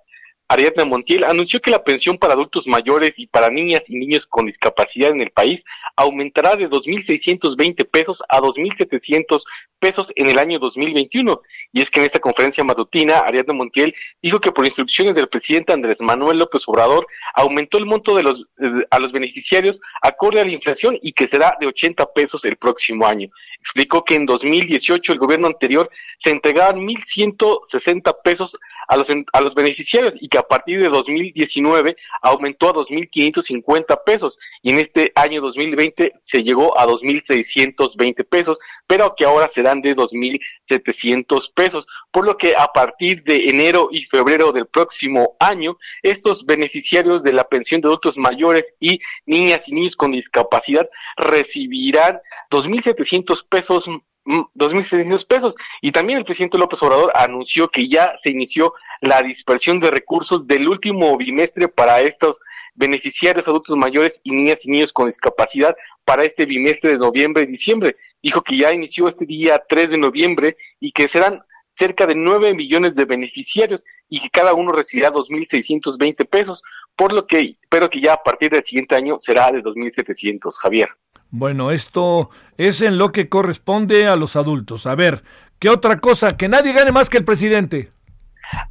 Ariadna Montiel, anunció que la pensión para adultos mayores y para niñas y niños con discapacidad en el país aumentará de 2.620 pesos a 2.700 pesos en el año 2021. Y es que en esta conferencia matutina, Ariadna Montiel dijo que por instrucciones del presidente Andrés Manuel López Obrador aumentó el monto de los, eh, a los beneficiarios acorde a la inflación y que será de 80 pesos el próximo año. Explicó que en 2018 el gobierno anterior se entregaban 1.160 pesos a los, a los beneficiarios y que a partir de 2019 aumentó a 2.550 pesos y en este año 2020 se llegó a 2.620 pesos, pero que ahora serán de 2.700 pesos, por lo que a partir de enero y febrero del próximo año, estos beneficiarios de la pensión de adultos mayores y niñas y niños con discapacidad recibirán 2.700 pesos 2.600 pesos. Y también el presidente López Obrador anunció que ya se inició la dispersión de recursos del último bimestre para estos beneficiarios adultos mayores y niñas y niños con discapacidad para este bimestre de noviembre y diciembre. Dijo que ya inició este día 3 de noviembre y que serán cerca de 9 millones de beneficiarios y que cada uno recibirá 2.620 pesos, por lo que, pero que ya a partir del siguiente año será de 2.700, Javier. Bueno, esto es en lo que corresponde a los adultos. A ver, ¿qué otra cosa? Que nadie gane más que el presidente.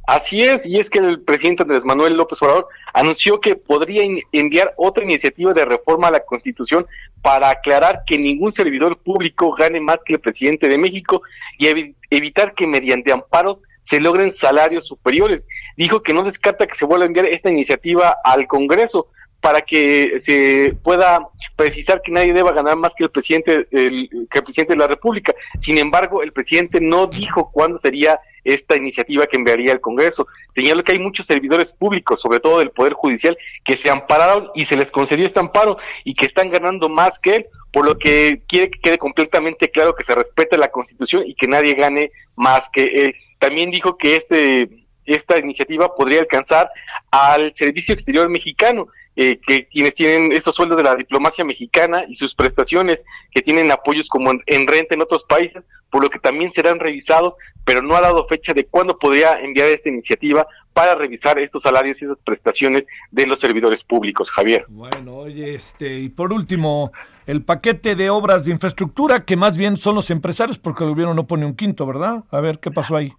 Así es, y es que el presidente Andrés Manuel López Obrador anunció que podría enviar otra iniciativa de reforma a la Constitución para aclarar que ningún servidor público gane más que el presidente de México y evitar que mediante amparos se logren salarios superiores. Dijo que no descarta que se vuelva a enviar esta iniciativa al Congreso, para que se pueda precisar que nadie deba ganar más que el presidente el, que el presidente de la República. Sin embargo, el presidente no dijo cuándo sería esta iniciativa que enviaría al Congreso. Señaló que hay muchos servidores públicos, sobre todo del Poder Judicial, que se ampararon y se les concedió este amparo y que están ganando más que él, por lo que quiere que quede completamente claro que se respete la Constitución y que nadie gane más que él. También dijo que este esta iniciativa podría alcanzar al Servicio Exterior Mexicano, eh, que quienes tienen estos sueldos de la diplomacia mexicana y sus prestaciones, que tienen apoyos como en, renta en otros países, por lo que también serán revisados, pero no ha dado fecha de cuándo podría enviar esta iniciativa para revisar estos salarios y esas prestaciones de los servidores públicos, Javier. Bueno, oye, este, y por último, el paquete de obras de infraestructura, que más bien son los empresarios, porque el gobierno no pone un quinto, ¿verdad? A ver, ¿qué pasó ahí?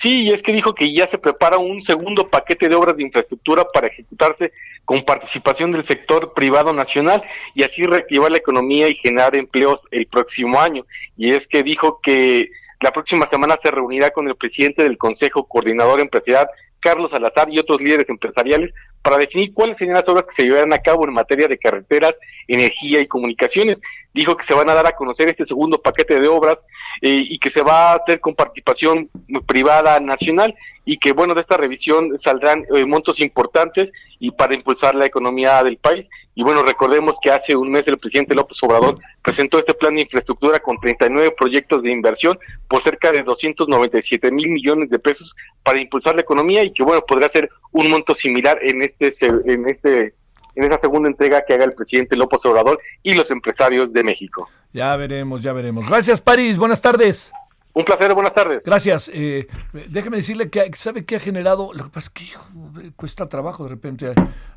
Sí, y es que dijo que ya se prepara un segundo paquete de obras de infraestructura para ejecutarse con participación del sector privado nacional y así reactivar la economía y generar empleos el próximo año. Y es que dijo que la próxima semana se reunirá con el presidente del Consejo Coordinador Empresarial Carlos Salazar y otros líderes empresariales para definir cuáles serían las obras que se llevarán a cabo en materia de carreteras, energía y comunicaciones. Dijo que se van a dar a conocer este segundo paquete de obras eh, y que se va a hacer con participación privada nacional y que bueno de esta revisión saldrán eh, montos importantes y para impulsar la economía del país. Y bueno recordemos que hace un mes el presidente López Obrador presentó este plan de infraestructura con 39 proyectos de inversión por cerca de 297 mil millones de pesos para impulsar la economía y que bueno podría ser un monto similar en este en este en esa segunda entrega que haga el presidente López Obrador y los empresarios de México. Ya veremos, ya veremos. Gracias, París. Buenas tardes. Un placer, buenas tardes. Gracias. Eh, déjeme decirle que sabe qué ha generado, lo que pasa es que cuesta trabajo de repente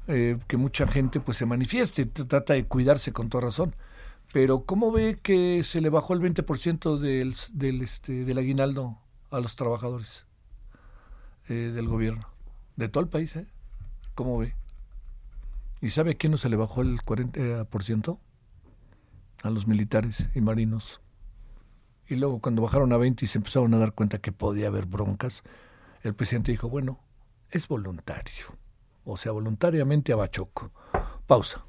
eh, que mucha gente pues se manifieste, trata de cuidarse con toda razón. Pero ¿cómo ve que se le bajó el 20% del, del, este, del aguinaldo a los trabajadores eh, del gobierno? De todo el país, ¿eh? ¿Cómo ve? ¿Y sabe a quién no se le bajó el 40%? A los militares y marinos. Y luego cuando bajaron a 20 y se empezaron a dar cuenta que podía haber broncas, el presidente dijo, bueno, es voluntario. O sea, voluntariamente a Bachoco. Pausa.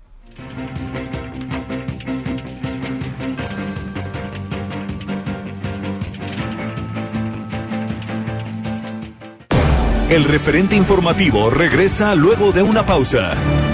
El referente informativo regresa luego de una pausa.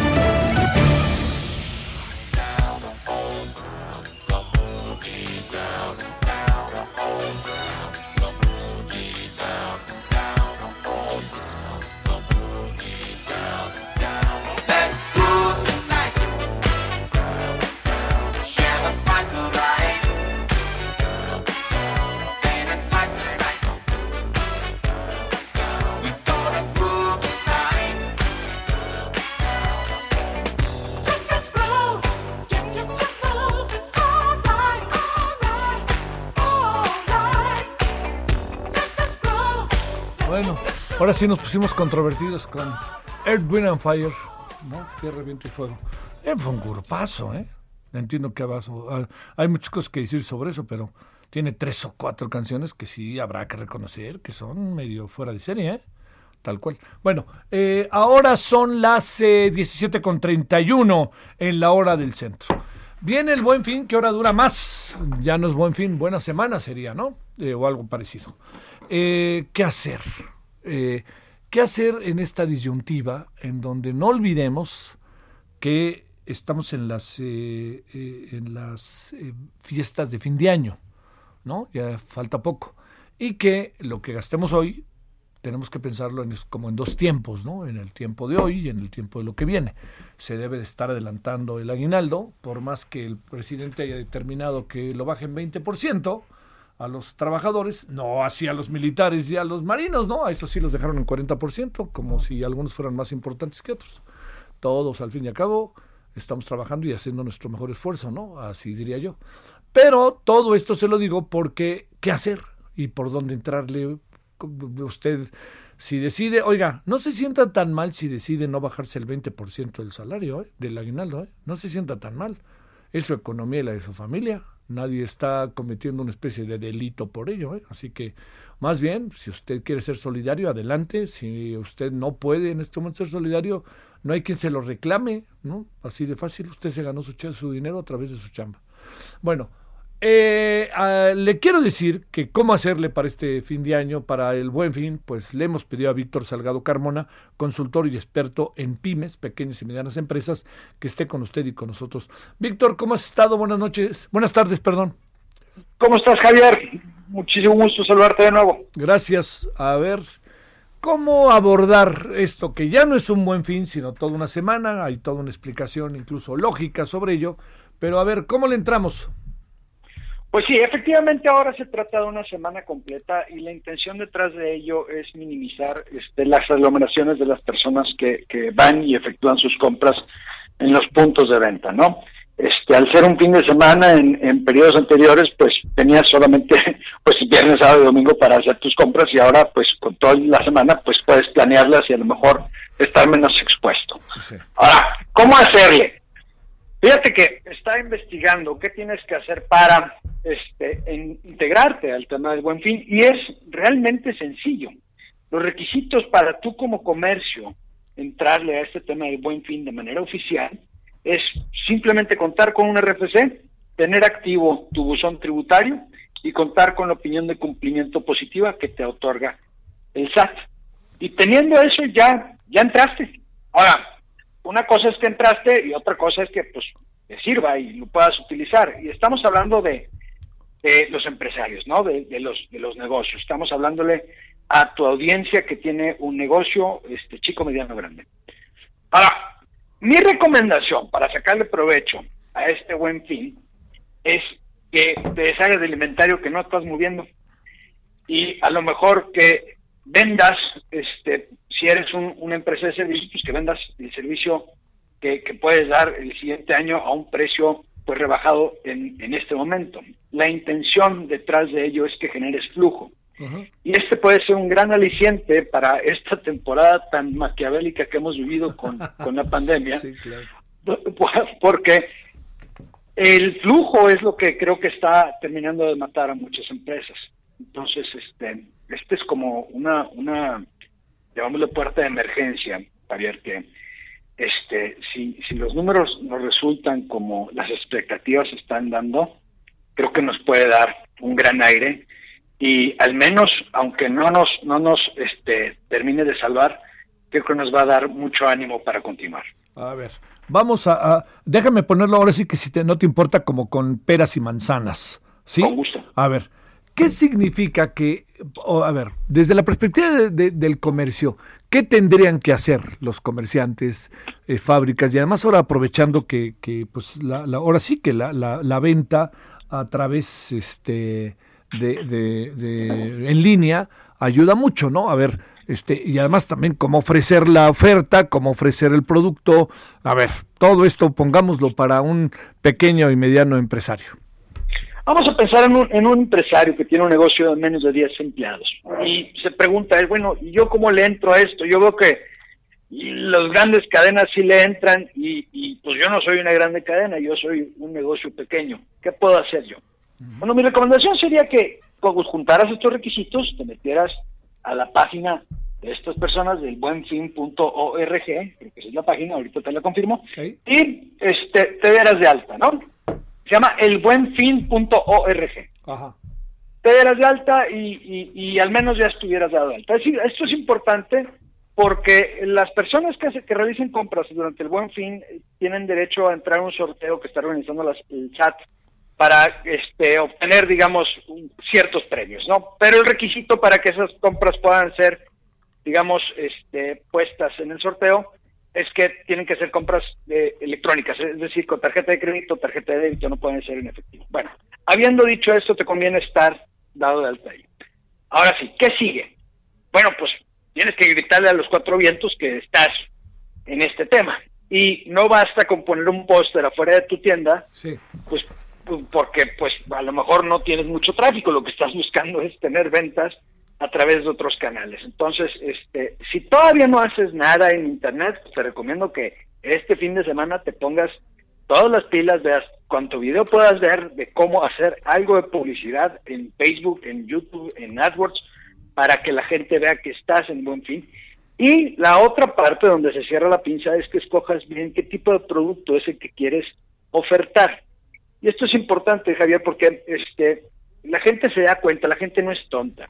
Sí nos pusimos controvertidos con Earth, Wind and Fire, ¿no? Tierra, viento y fuego. Eh, fue un grupazo, ¿eh? Entiendo que abajo, hay muchas cosas que decir sobre eso, pero tiene tres o cuatro canciones que sí habrá que reconocer que son medio fuera de serie, ¿eh? Tal cual. Bueno, eh, ahora son las eh, 17.31 en la hora del centro. Viene el buen fin, que ahora dura más. Ya no es buen fin, buena semana sería, ¿no? Eh, o algo parecido. ¿Qué hacer? Eh, ¿Qué hacer en esta disyuntiva en donde no olvidemos que estamos en las, eh, eh, en las fiestas de fin de año, ¿no? Ya falta poco. Y que lo que gastemos hoy tenemos que pensarlo en, como en dos tiempos, ¿no? En el tiempo de hoy y en el tiempo de lo que viene. Se debe de estar adelantando el aguinaldo, por más que el presidente haya determinado que lo baje en 20%, a los trabajadores, no así a los militares y a los marinos, ¿no? A eso sí los dejaron en 40%, como si algunos fueran más importantes que otros. Todos, al fin y al cabo, estamos trabajando y haciendo nuestro mejor esfuerzo, ¿no? Así diría yo. Pero todo esto se lo digo porque, ¿qué hacer? Y por dónde entrarle usted si decide, oiga, no se sienta tan mal si decide no bajarse el 20% del salario, ¿eh? del aguinaldo, ¿eh? no se sienta tan mal. Es su economía y la de su familia nadie está cometiendo una especie de delito por ello. ¿eh? Así que, más bien, si usted quiere ser solidario, adelante. Si usted no puede en este momento ser solidario, no hay quien se lo reclame, ¿no? Así de fácil, usted se ganó su, su dinero a través de su chamba. Bueno, eh, le quiero decir que cómo hacerle para este fin de año, para el buen fin, pues le hemos pedido a Víctor Salgado Carmona, consultor y experto en pymes, pequeñas y medianas empresas, que esté con usted y con nosotros. Víctor, ¿cómo has estado? Buenas noches, buenas tardes, perdón. ¿Cómo estás, Javier? Muchísimo gusto saludarte de nuevo. Gracias. A ver, ¿cómo abordar esto que ya no es un buen fin, sino toda una semana? Hay toda una explicación, incluso lógica sobre ello. Pero a ver, ¿cómo le entramos? Pues sí, efectivamente ahora se trata de una semana completa y la intención detrás de ello es minimizar este, las aglomeraciones de las personas que, que van y efectúan sus compras en los puntos de venta, ¿no? Este, al ser un fin de semana en, en periodos anteriores, pues tenías solamente pues viernes, sábado y domingo para hacer tus compras y ahora pues con toda la semana pues puedes planearlas y a lo mejor estar menos expuesto. Ahora, ¿cómo hacerle? Fíjate que está investigando qué tienes que hacer para este, integrarte al tema del buen fin y es realmente sencillo. Los requisitos para tú como comercio entrarle a este tema del buen fin de manera oficial es simplemente contar con un RFC, tener activo tu buzón tributario y contar con la opinión de cumplimiento positiva que te otorga el SAT. Y teniendo eso ya, ya entraste. Ahora, una cosa es que entraste y otra cosa es que pues te sirva y lo puedas utilizar. Y estamos hablando de, de los empresarios, ¿no? De, los, de los negocios. Estamos hablándole a tu audiencia que tiene un negocio este chico, mediano, grande. Ahora, mi recomendación para sacarle provecho a este buen fin es que te deshagas del inventario que no estás moviendo y a lo mejor que vendas, este, si eres un, una empresa de servicios, pues que vendas el servicio que, puedes dar el siguiente año a un precio pues rebajado en, en este momento. La intención detrás de ello es que generes flujo. Y este puede ser un gran aliciente para esta temporada tan maquiavélica que hemos vivido con, con la pandemia, sí, claro. porque el flujo es lo que creo que está terminando de matar a muchas empresas. Entonces, este, este es como una, una, llamámosle puerta de emergencia, Javier, que este, si, si los números nos resultan como las expectativas están dando, creo que nos puede dar un gran aire y al menos, aunque no nos, no nos este, termine de salvar, creo que nos va a dar mucho ánimo para continuar. A ver, vamos a, a déjame ponerlo ahora sí que si te, no te importa como con peras y manzanas, ¿sí? Con gusto. A ver, ¿qué significa que, oh, a ver, desde la perspectiva de, de, del comercio, ¿qué tendrían que hacer los comerciantes, eh, fábricas y además ahora aprovechando que, que pues la, la, ahora sí que la, la, la venta a través, este, de, de, de, en línea ayuda mucho, ¿no? A ver, este, y además también cómo ofrecer la oferta, cómo ofrecer el producto. A ver, todo esto pongámoslo para un pequeño y mediano empresario. Vamos a pensar en un, en un empresario que tiene un negocio de menos de 10 empleados y se pregunta, bueno, ¿y yo cómo le entro a esto? Yo veo que las grandes cadenas sí le entran y, y pues yo no soy una grande cadena, yo soy un negocio pequeño. ¿Qué puedo hacer yo? Bueno, mi recomendación sería que cuando juntaras estos requisitos, te metieras a la página de estas personas del buenfin.org, creo que es la página, ahorita te la confirmo, okay. y este, te dieras de alta, ¿no? Se llama elbuenfin.org. Ajá. Te dieras de alta y, y, y, al menos ya estuvieras dado de alta. Es decir, esto es importante porque las personas que, que realicen compras durante el buen fin tienen derecho a entrar a un sorteo que está organizando las, el chat para este, obtener, digamos, ciertos premios, ¿no? Pero el requisito para que esas compras puedan ser, digamos, este, puestas en el sorteo es que tienen que ser compras eh, electrónicas, es decir, con tarjeta de crédito, tarjeta de débito, no pueden ser en efectivo. Bueno, habiendo dicho esto, te conviene estar dado de alta ahí. Ahora sí, ¿qué sigue? Bueno, pues tienes que gritarle a los cuatro vientos que estás en este tema. Y no basta con poner un póster afuera de tu tienda, sí. pues porque pues a lo mejor no tienes mucho tráfico, lo que estás buscando es tener ventas a través de otros canales. Entonces, este, si todavía no haces nada en internet, pues te recomiendo que este fin de semana te pongas todas las pilas, veas cuánto video puedas ver de cómo hacer algo de publicidad en Facebook, en YouTube, en AdWords, para que la gente vea que estás en buen fin. Y la otra parte donde se cierra la pinza es que escojas bien qué tipo de producto es el que quieres ofertar. Y esto es importante, Javier, porque este, la gente se da cuenta, la gente no es tonta.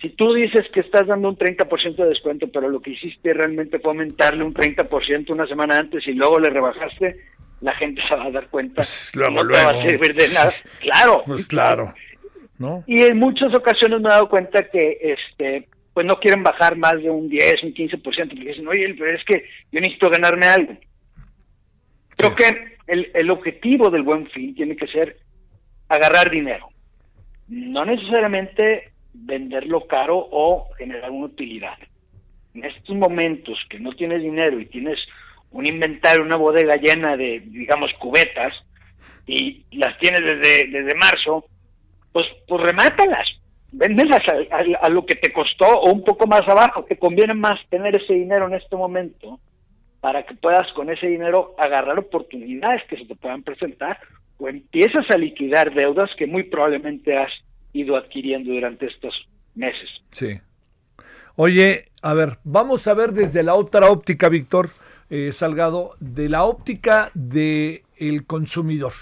Si tú dices que estás dando un 30% de descuento, pero lo que hiciste realmente fue aumentarle un 30% una semana antes y luego le rebajaste, la gente se va a dar cuenta. Pues luego, no luego. te va a servir de nada. Claro. Pues claro. ¿No? Y en muchas ocasiones me he dado cuenta que este pues no quieren bajar más de un 10, un 15%, porque dicen, oye, pero es que yo necesito ganarme algo. Creo sí. que el, el objetivo del buen fin tiene que ser agarrar dinero, no necesariamente venderlo caro o generar una utilidad. En estos momentos que no tienes dinero y tienes un inventario, una bodega llena de, digamos, cubetas, y las tienes desde, desde marzo, pues, pues remátalas, véndelas a, lo que te costó o un poco más abajo. Te conviene más tener ese dinero en este momento para que puedas con ese dinero agarrar oportunidades que se te puedan presentar o empiezas a liquidar deudas que muy probablemente has ido adquiriendo durante estos meses. Sí. Oye, a ver, vamos a ver desde la otra óptica, Víctor eh, Salgado, de la óptica del el consumidor.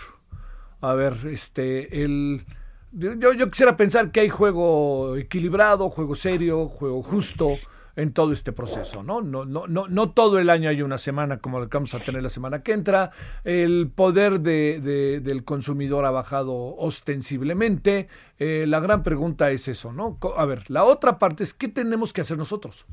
A ver, este, el, yo, yo quisiera pensar que hay juego equilibrado, juego serio, juego justo en todo este proceso, ¿no? No, no, no, no todo el año hay una semana como la que vamos a tener la semana que entra. El poder de, del consumidor ha bajado ostensiblemente. Eh, la gran pregunta es eso, ¿no? A ver, la otra parte es qué tenemos que hacer nosotros.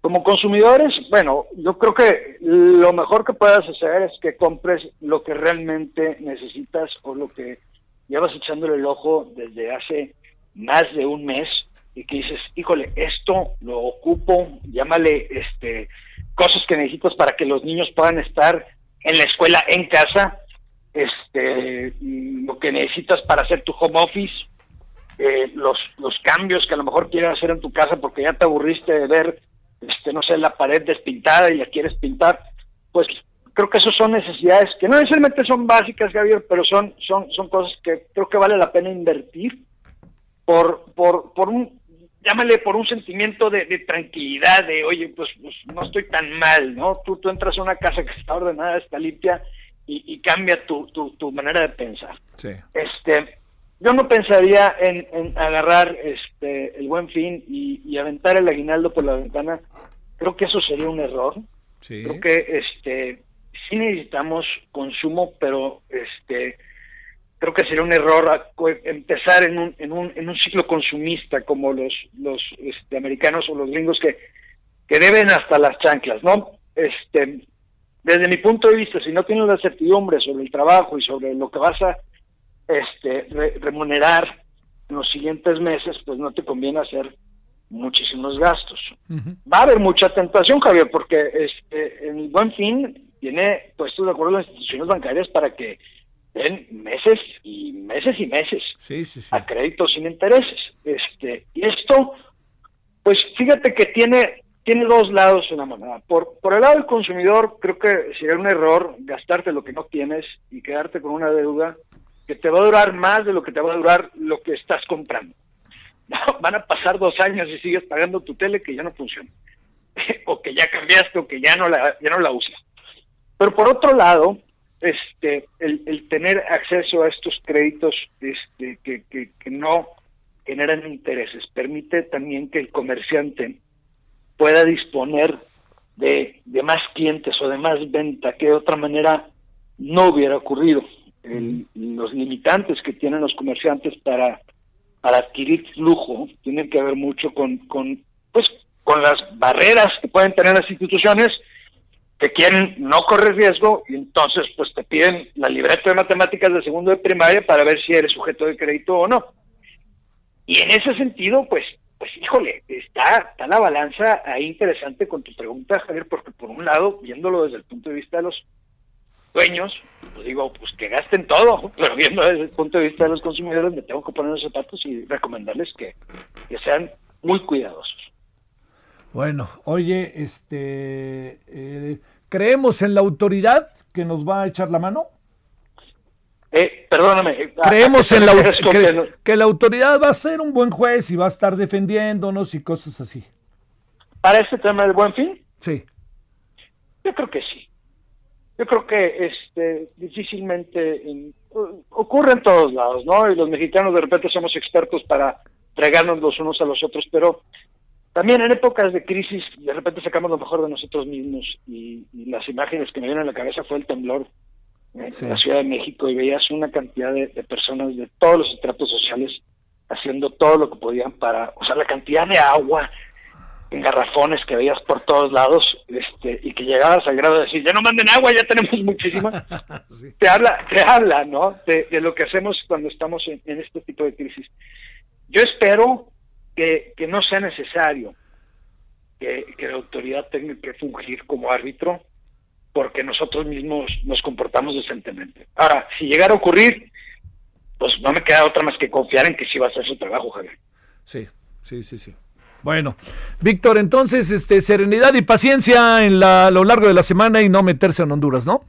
Como consumidores, bueno, yo creo que lo mejor que puedas hacer es que compres lo que realmente necesitas o lo que llevas echándole el ojo desde hace más de un mes y que dices, híjole, esto lo ocupo, llámale este cosas que necesitas para que los niños puedan estar en la escuela en casa, este lo que necesitas para hacer tu home office, eh, los los cambios que a lo mejor quieres hacer en tu casa porque ya te aburriste de ver este no sé la pared despintada y la quieres pintar, pues creo que esas son necesidades que no necesariamente son básicas, Javier, pero son son son cosas que creo que vale la pena invertir por por por un llámale por un sentimiento de, tranquilidad, de, oye, pues, pues, no estoy tan mal, ¿no? Tú, tú entras a una casa que está ordenada, está limpia y, cambia tu, tu, manera de pensar. Sí. Este, yo no pensaría en, agarrar este el buen fin y, aventar el aguinaldo por la ventana. Creo que eso sería un error. Sí. Creo que este sí necesitamos consumo, pero este creo que sería un error empezar en un, en un, en un ciclo consumista como los, los este, americanos o los gringos que, que deben hasta las chanclas, ¿no? Este, desde mi punto de vista, si no tienes la certidumbre sobre el trabajo y sobre lo que vas a este, remunerar en los siguientes meses, pues no te conviene hacer muchísimos gastos. Va a haber mucha tentación, Javier, porque este, el buen fin tiene puestos de acuerdo las instituciones bancarias para que en meses y meses y meses a créditos sin intereses. Este, y esto, pues fíjate que tiene, tiene dos lados en la moneda. Por, por el lado del consumidor, creo que sería un error gastarte lo que no tienes y quedarte con una deuda que te va a durar más de lo que te va a durar lo que estás comprando. van a pasar dos años y sigues pagando tu tele que ya no funciona. o que ya cambiaste o que ya no la, ya no la usas. Pero por otro lado, este el, tener acceso a estos créditos este, que, que, no generan intereses permite también que el comerciante pueda disponer de, más clientes o de más venta que de otra manera no hubiera ocurrido. los limitantes que tienen los comerciantes para, para adquirir flujo tienen que ver mucho con, con, pues, con las barreras que pueden tener las instituciones que quieren no correr riesgo y entonces pues te piden la libreta de matemáticas de segundo de primaria para ver si eres sujeto de crédito o no. Y en ese sentido, pues, pues híjole, está, está la balanza ahí interesante con tu pregunta, Javier, porque por un lado, viéndolo desde el punto de vista de los dueños, pues digo, pues que gasten todo, pero viendo desde el punto de vista de los consumidores, me tengo que poner los zapatos y recomendarles que, que sean muy cuidadosos. Bueno, oye, este, eh, ¿creemos en la autoridad que nos va a echar la mano? Eh, perdóname. Eh, Creemos en la que, la autoridad va a ser un buen juez y va a estar defendiéndonos y cosas así. ¿Para este tema del buen fin? Sí. Yo creo que sí. Yo creo que este difícilmente ocurre en todos lados, ¿no? Y los mexicanos de repente somos expertos para fregarnos los unos a los otros, pero también en épocas de crisis, de repente sacamos lo mejor de nosotros mismos y, las imágenes que me vienen a la cabeza fue el temblor en la Ciudad de México y veías una cantidad de, personas de todos los estratos sociales haciendo todo lo que podían para, o sea, la cantidad de agua en garrafones que veías por todos lados este y que llegabas al grado de decir, ya no manden agua, ya tenemos muchísima, te habla, te habla, ¿no? De, lo que hacemos cuando estamos en este tipo de crisis. Yo espero que, que no sea necesario que, la autoridad tenga que fungir como árbitro, porque nosotros mismos nos comportamos decentemente. Ahora, si llegara a ocurrir, pues no me queda otra más que confiar en que sí va a hacer su trabajo, Javier. Sí, sí, sí, sí. Bueno, Víctor, entonces, este, serenidad y paciencia en la, a lo largo de la semana y no meterse en Honduras, ¿no?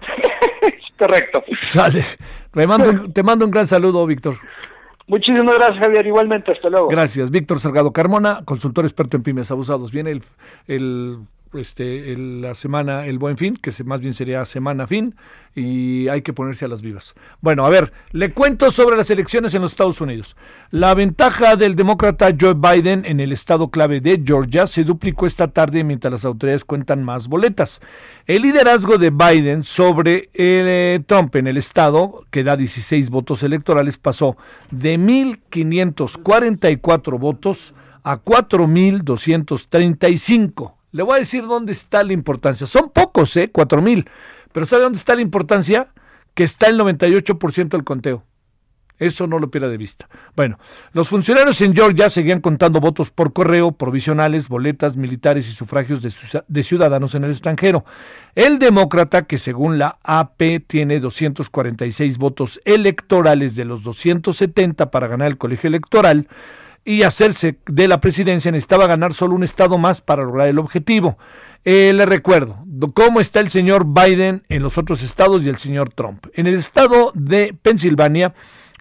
Correcto. Sale. mando, te mando un gran saludo, Víctor. Muchísimas gracias, Javier. Igualmente, hasta luego. Gracias. Víctor Salgado Carmona, consultor experto en pymes abusados. Viene el, el este, la semana, el buen fin, que más bien sería semana fin, y hay que ponerse a las vivas. Bueno, a ver, le cuento sobre las elecciones en los Estados Unidos. La ventaja del demócrata Joe Biden en el estado clave de Georgia se duplicó esta tarde mientras las autoridades cuentan más boletas. El liderazgo de Biden sobre eh, Trump en el estado, que da 16 votos electorales, pasó de 1.544 votos a 4.235 le voy a decir dónde está la importancia. Son pocos, ¿eh? Cuatro mil. Pero ¿sabe dónde está la importancia? Que está el 98% del conteo. Eso no lo pierda de vista. Bueno, los funcionarios en Georgia seguían contando votos por correo, provisionales, boletas militares y sufragios de, ciudadanos en el extranjero. El demócrata, que según la AP tiene 246 votos electorales de los 270 para ganar el colegio electoral, y hacerse de la presidencia necesitaba ganar solo un estado más para lograr el objetivo. Eh, le recuerdo cómo está el señor Biden en los otros estados y el señor Trump. En el estado de Pensilvania,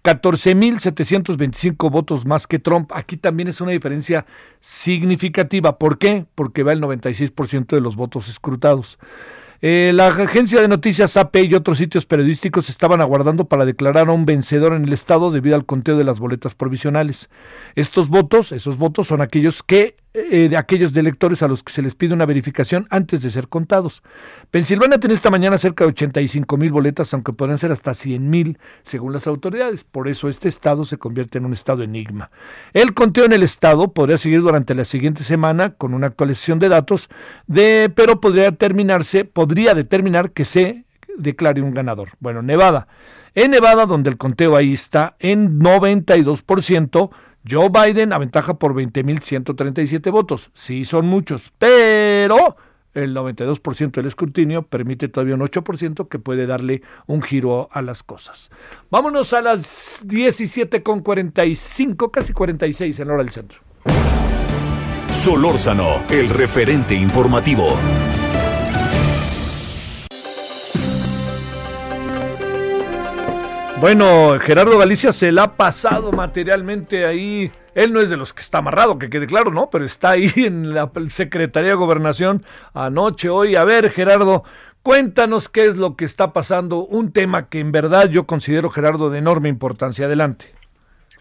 14.725 votos más que Trump. Aquí también es una diferencia significativa. ¿Por qué? Porque va el 96% de los votos escrutados. Eh, la agencia de noticias AP y otros sitios periodísticos estaban aguardando para declarar a un vencedor en el estado debido al conteo de las boletas provisionales. Estos votos, esos votos son aquellos que eh, de aquellos electores a los que se les pide una verificación antes de ser contados. Pensilvania tiene esta mañana cerca de 85 mil boletas, aunque podrían ser hasta 100 mil según las autoridades. Por eso este estado se convierte en un estado enigma. El conteo en el estado podría seguir durante la siguiente semana con una actualización de datos, pero podría terminarse, podría determinar que se declare un ganador. Bueno, Nevada. En Nevada, donde el conteo ahí está en 92%, Joe Biden aventaja por 20.137 votos. Sí, son muchos, pero el 92% del escrutinio permite todavía un 8% que puede darle un giro a las cosas. Vámonos a las 17.45, casi 46 en hora del centro. Solórzano, el referente informativo. Bueno, Gerardo Galicia se la ha pasado materialmente ahí. Él no es de los que está amarrado, que quede claro, ¿no? Pero está ahí en la Secretaría de Gobernación anoche, hoy. A ver, Gerardo, cuéntanos qué es lo que está pasando. Un tema que en verdad yo considero, Gerardo, de enorme importancia. Adelante.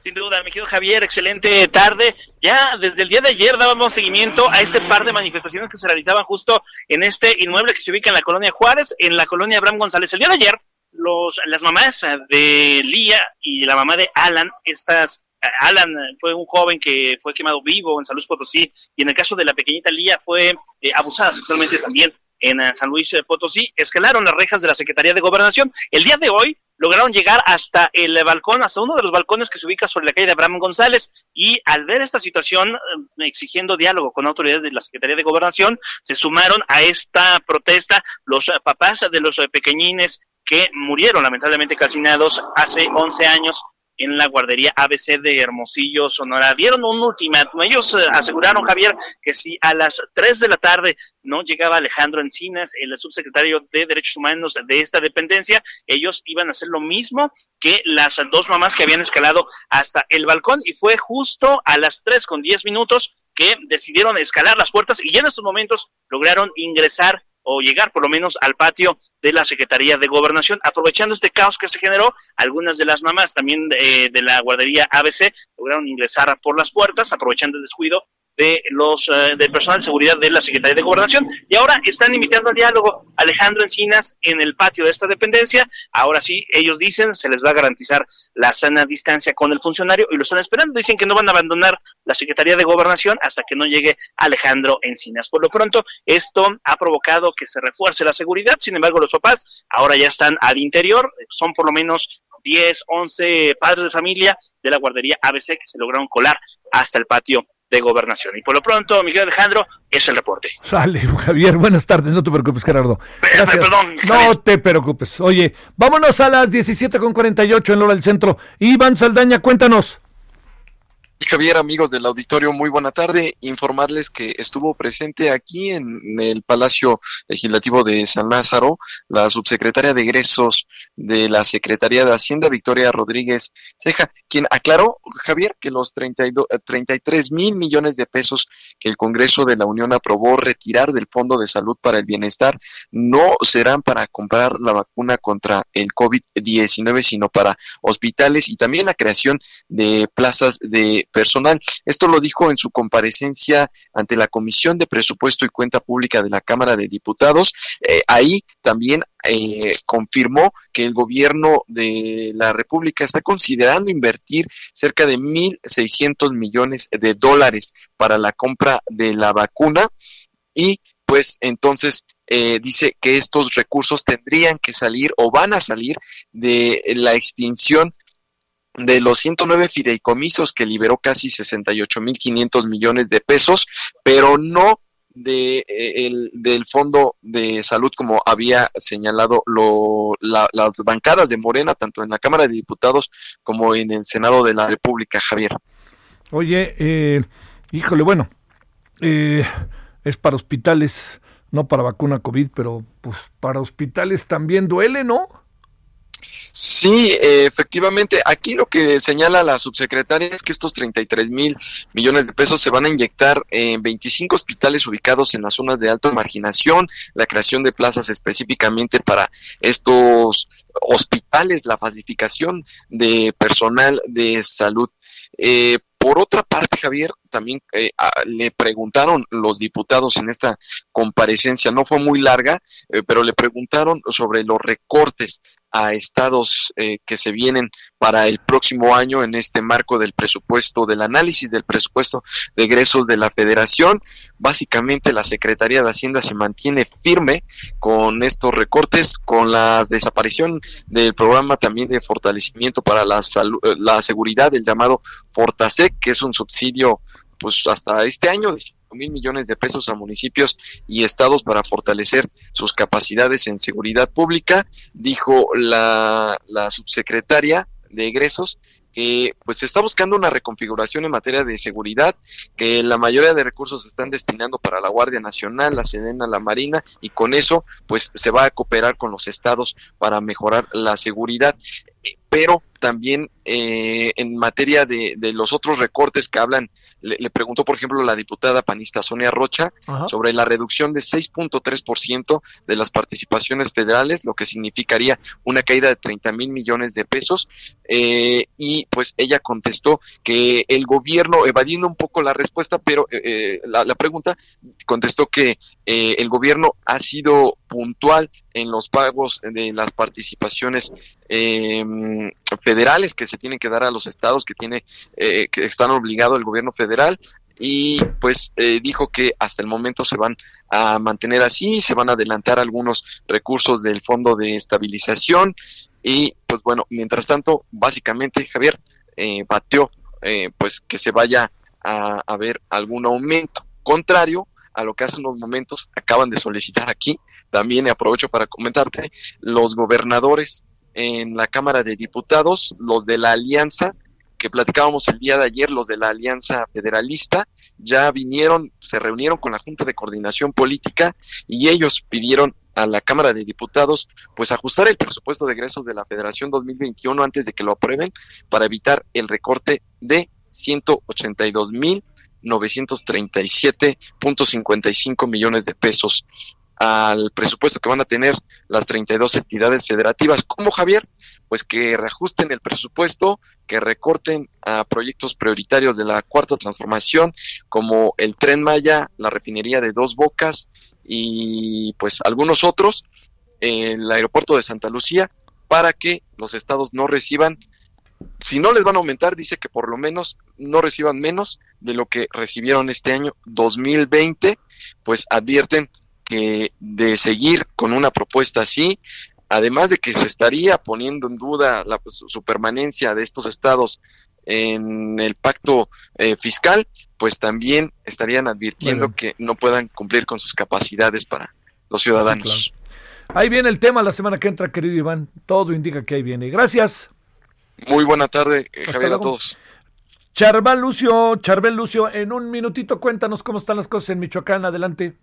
Sin duda, mi querido Javier, excelente tarde. Ya desde el día de ayer dábamos seguimiento a este par de manifestaciones que se realizaban justo en este inmueble que se ubica en la colonia Juárez, en la colonia Abraham González. El día de ayer los, las mamás de Lía y la mamá de Alan, estas Alan fue un joven que fue quemado vivo en San Luis Potosí y en el caso de la pequeñita Lía fue eh, abusada sexualmente también en eh, San Luis Potosí. Escalaron las rejas de la Secretaría de Gobernación. El día de hoy lograron llegar hasta el balcón, hasta uno de los balcones que se ubica sobre la calle de Abraham González. Y al ver esta situación, eh, exigiendo diálogo con autoridades de la Secretaría de Gobernación, se sumaron a esta protesta los papás de los pequeñines que murieron lamentablemente calcinados hace 11 años en la guardería ABC de Hermosillo, Sonora. Dieron un ultimátum. Ellos eh, aseguraron, Javier, que si a las 3 de la tarde no llegaba Alejandro Encinas, el subsecretario de Derechos Humanos de esta dependencia, ellos iban a hacer lo mismo que las dos mamás que habían escalado hasta el balcón. Y fue justo a las 3 con 10 minutos que decidieron escalar las puertas y ya en estos momentos lograron ingresar o llegar por lo menos al patio de la Secretaría de Gobernación. Aprovechando este caos que se generó, algunas de las mamás también de, de la guardería ABC lograron ingresar por las puertas, aprovechando el descuido de los eh, del personal de seguridad de la Secretaría de Gobernación y ahora están invitando al diálogo Alejandro Encinas en el patio de esta dependencia. Ahora sí, ellos dicen se les va a garantizar la sana distancia con el funcionario y lo están esperando. Dicen que no van a abandonar la Secretaría de Gobernación hasta que no llegue Alejandro Encinas. Por lo pronto, esto ha provocado que se refuerce la seguridad. Sin embargo, los papás ahora ya están al interior. Son por lo menos 10, 11 padres de familia de la guardería ABC que se lograron colar hasta el patio de Gobernación. Y por lo pronto, Miguel Alejandro, es el reporte. Sale, Javier, buenas tardes, no te preocupes, Gerardo. Perdón. No te preocupes. Oye, vámonos a las 17.48 en Lora del Centro. Iván Saldaña, cuéntanos. Javier, amigos del auditorio, muy buena tarde. Informarles que estuvo presente aquí en el Palacio Legislativo de San Lázaro la subsecretaria de egresos de la Secretaría de Hacienda, Victoria Rodríguez Ceja, quien aclaró, Javier, que los 32, 33 eh, mil millones de pesos que el Congreso de la Unión aprobó retirar del Fondo de Salud para el Bienestar no serán para comprar la vacuna contra el COVID-19, sino para hospitales y también la creación de plazas de personal. Esto lo dijo en su comparecencia ante la Comisión de Presupuesto y Cuenta Pública de la Cámara de Diputados. Eh, ahí también eh, confirmó que el gobierno de la República está considerando invertir cerca de 1.600 millones de dólares para la compra de la vacuna y pues entonces eh, dice que estos recursos tendrían que salir o van a salir de la extinción de los 109 fideicomisos que liberó casi 68.500 millones de pesos, pero no de, eh, el, del Fondo de Salud, como había señalado lo, las bancadas de Morena, tanto en la Cámara de Diputados como en el Senado de la República, Javier. Oye, eh, híjole, bueno, eh, es para hospitales, no para vacuna COVID, pero pues para hospitales también duele, ¿no? Sí, efectivamente. Aquí lo que señala la subsecretaria es que estos 33 mil millones de pesos se van a inyectar en 25 hospitales ubicados en las zonas de alta marginación, la creación de plazas específicamente para estos hospitales, la pacificación de personal de salud. Eh, por otra parte, Javier, también eh, le preguntaron los diputados en esta comparecencia, no fue muy larga, eh, pero le preguntaron sobre los recortes a estados eh, que se vienen para el próximo año en este marco del presupuesto, del análisis del presupuesto de egresos de la federación. Básicamente la Secretaría de Hacienda se mantiene firme con estos recortes, con la desaparición del programa también de fortalecimiento para la, salud, la seguridad, el llamado Fortasec, que es un subsidio pues hasta este año de 5 mil millones de pesos a municipios y estados para fortalecer sus capacidades en seguridad pública, dijo la, la subsecretaria de egresos que pues se está buscando una reconfiguración en materia de seguridad, que la mayoría de recursos se están destinando para la Guardia Nacional, la Sedena, la Marina, y con eso pues se va a cooperar con los estados para mejorar la seguridad. Pero también eh, en materia de, de, los otros recortes que hablan, le, preguntó, por ejemplo, la diputada panista Sonia Rocha sobre la reducción de 6.3% de las participaciones federales, lo que significaría una caída de 30 mil millones de pesos. Eh, y pues ella contestó que el gobierno, evadiendo un poco la respuesta, pero eh, la, la, pregunta, contestó que el gobierno ha sido puntual en los pagos de las participaciones eh, federales que se tienen que dar a los estados que tiene eh, que están obligados el gobierno federal y pues eh, dijo que hasta el momento se van a mantener así, se van a adelantar algunos recursos del fondo de estabilización y pues bueno, mientras tanto, básicamente Javier eh, bateó pues que se vaya a, ver algún aumento contrario a lo que hace unos momentos acaban de solicitar aquí. También aprovecho para comentarte, los gobernadores en la Cámara de Diputados, los de la Alianza, que platicábamos el día de ayer, los de la Alianza Federalista, ya vinieron, se reunieron con la Junta de Coordinación Política y ellos pidieron a la Cámara de Diputados, pues ajustar el presupuesto de egresos de la Federación 2021 antes de que lo aprueben para evitar el recorte de 182 mil 937.55 millones de pesos al presupuesto que van a tener las 32 entidades federativas. ¿Cómo, Javier? Pues que reajusten el presupuesto, que recorten a proyectos prioritarios de la cuarta transformación, como el tren Maya, la refinería de Dos Bocas y pues algunos otros, el aeropuerto de Santa Lucía, para que los estados no reciban si no les van a aumentar, dice que por lo menos no reciban menos de lo que recibieron este año 2020, pues advierten que de seguir con una propuesta así, además de que se estaría poniendo en duda la, su permanencia de estos estados en el pacto eh, fiscal, pues también estarían advirtiendo que no puedan cumplir con sus capacidades para los ciudadanos. Ahí viene el tema la semana que entra, querido Iván. Todo indica que ahí viene. Gracias. Muy buena tarde, eh, Javier, a todos. Charbel Lucio, Charbel Lucio, en un minutito cuéntanos cómo están las cosas en Michoacán. Adelante.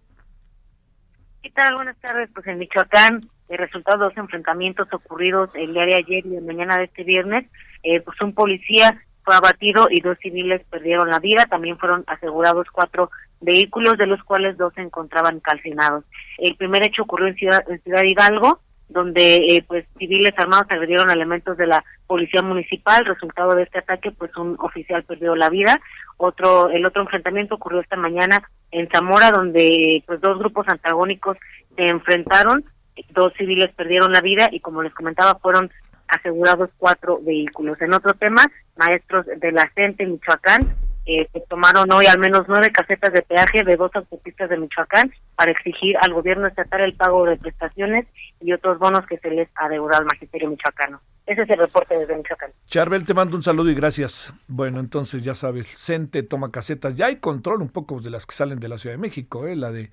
¿Qué tal? Buenas tardes. Pues en Michoacán, el resultado de dos enfrentamientos ocurridos el día de ayer y la mañana de este viernes, eh, pues un policía fue abatido y dos civiles perdieron la vida. También fueron asegurados cuatro vehículos, de los cuales dos se encontraban calcinados. El primer hecho ocurrió en Ciudad, en Ciudad Hidalgo, donde eh, pues civiles armados agredieron elementos de la policía municipal. Resultado de este ataque, pues un oficial perdió la vida. Otro, el otro enfrentamiento ocurrió esta mañana en Zamora, donde pues dos grupos antagónicos se enfrentaron. Dos civiles perdieron la vida y como les comentaba fueron asegurados cuatro vehículos. En otro tema, maestros de la CENTE Michoacán eh, tomaron hoy al menos nueve casetas de peaje de dos autopistas de Michoacán para exigir al gobierno estatal el pago de prestaciones y otros bonos que se les adeudó al magisterio michoacano. Ese es el reporte desde Michoacán. Charbel, te mando un saludo y gracias. Bueno, entonces ya sabes, CENTE toma casetas. Ya hay control un poco de las que salen de la Ciudad de México, ¿eh? la de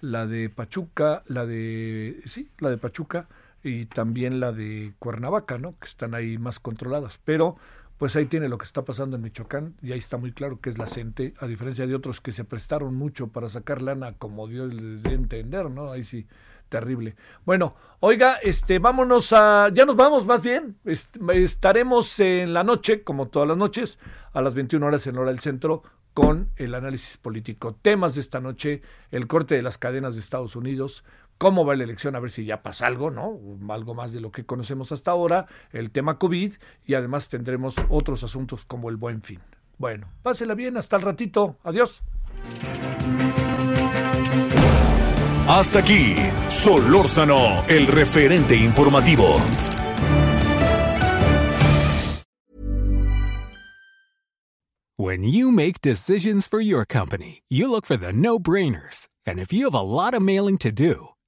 la de Pachuca, la de sí, la de Pachuca y también la de Cuernavaca, ¿no? Que están ahí más controladas, pero pues ahí tiene lo que está pasando en Michoacán y ahí está muy claro que es la CENTE, a diferencia de otros que se prestaron mucho para sacar lana como Dios les dé entender, ¿no? Ahí sí, terrible. Bueno, oiga, este, vámonos a, ya nos vamos más bien, estaremos en la noche, como todas las noches, a las 21 horas en hora del centro, con el análisis político. Temas de esta noche, el corte de las cadenas de Estados Unidos, cómo va la elección, a ver si ya pasa algo, ¿no? Algo más de lo que conocemos hasta ahora, el tema COVID y además tendremos otros asuntos como el buen fin. Bueno, pásela bien, hasta el ratito, adiós. Hasta aquí, Solórzano, el referente informativo. When you make decisions for your company, you look for the no-brainers. And if you have a lot of mailing to do,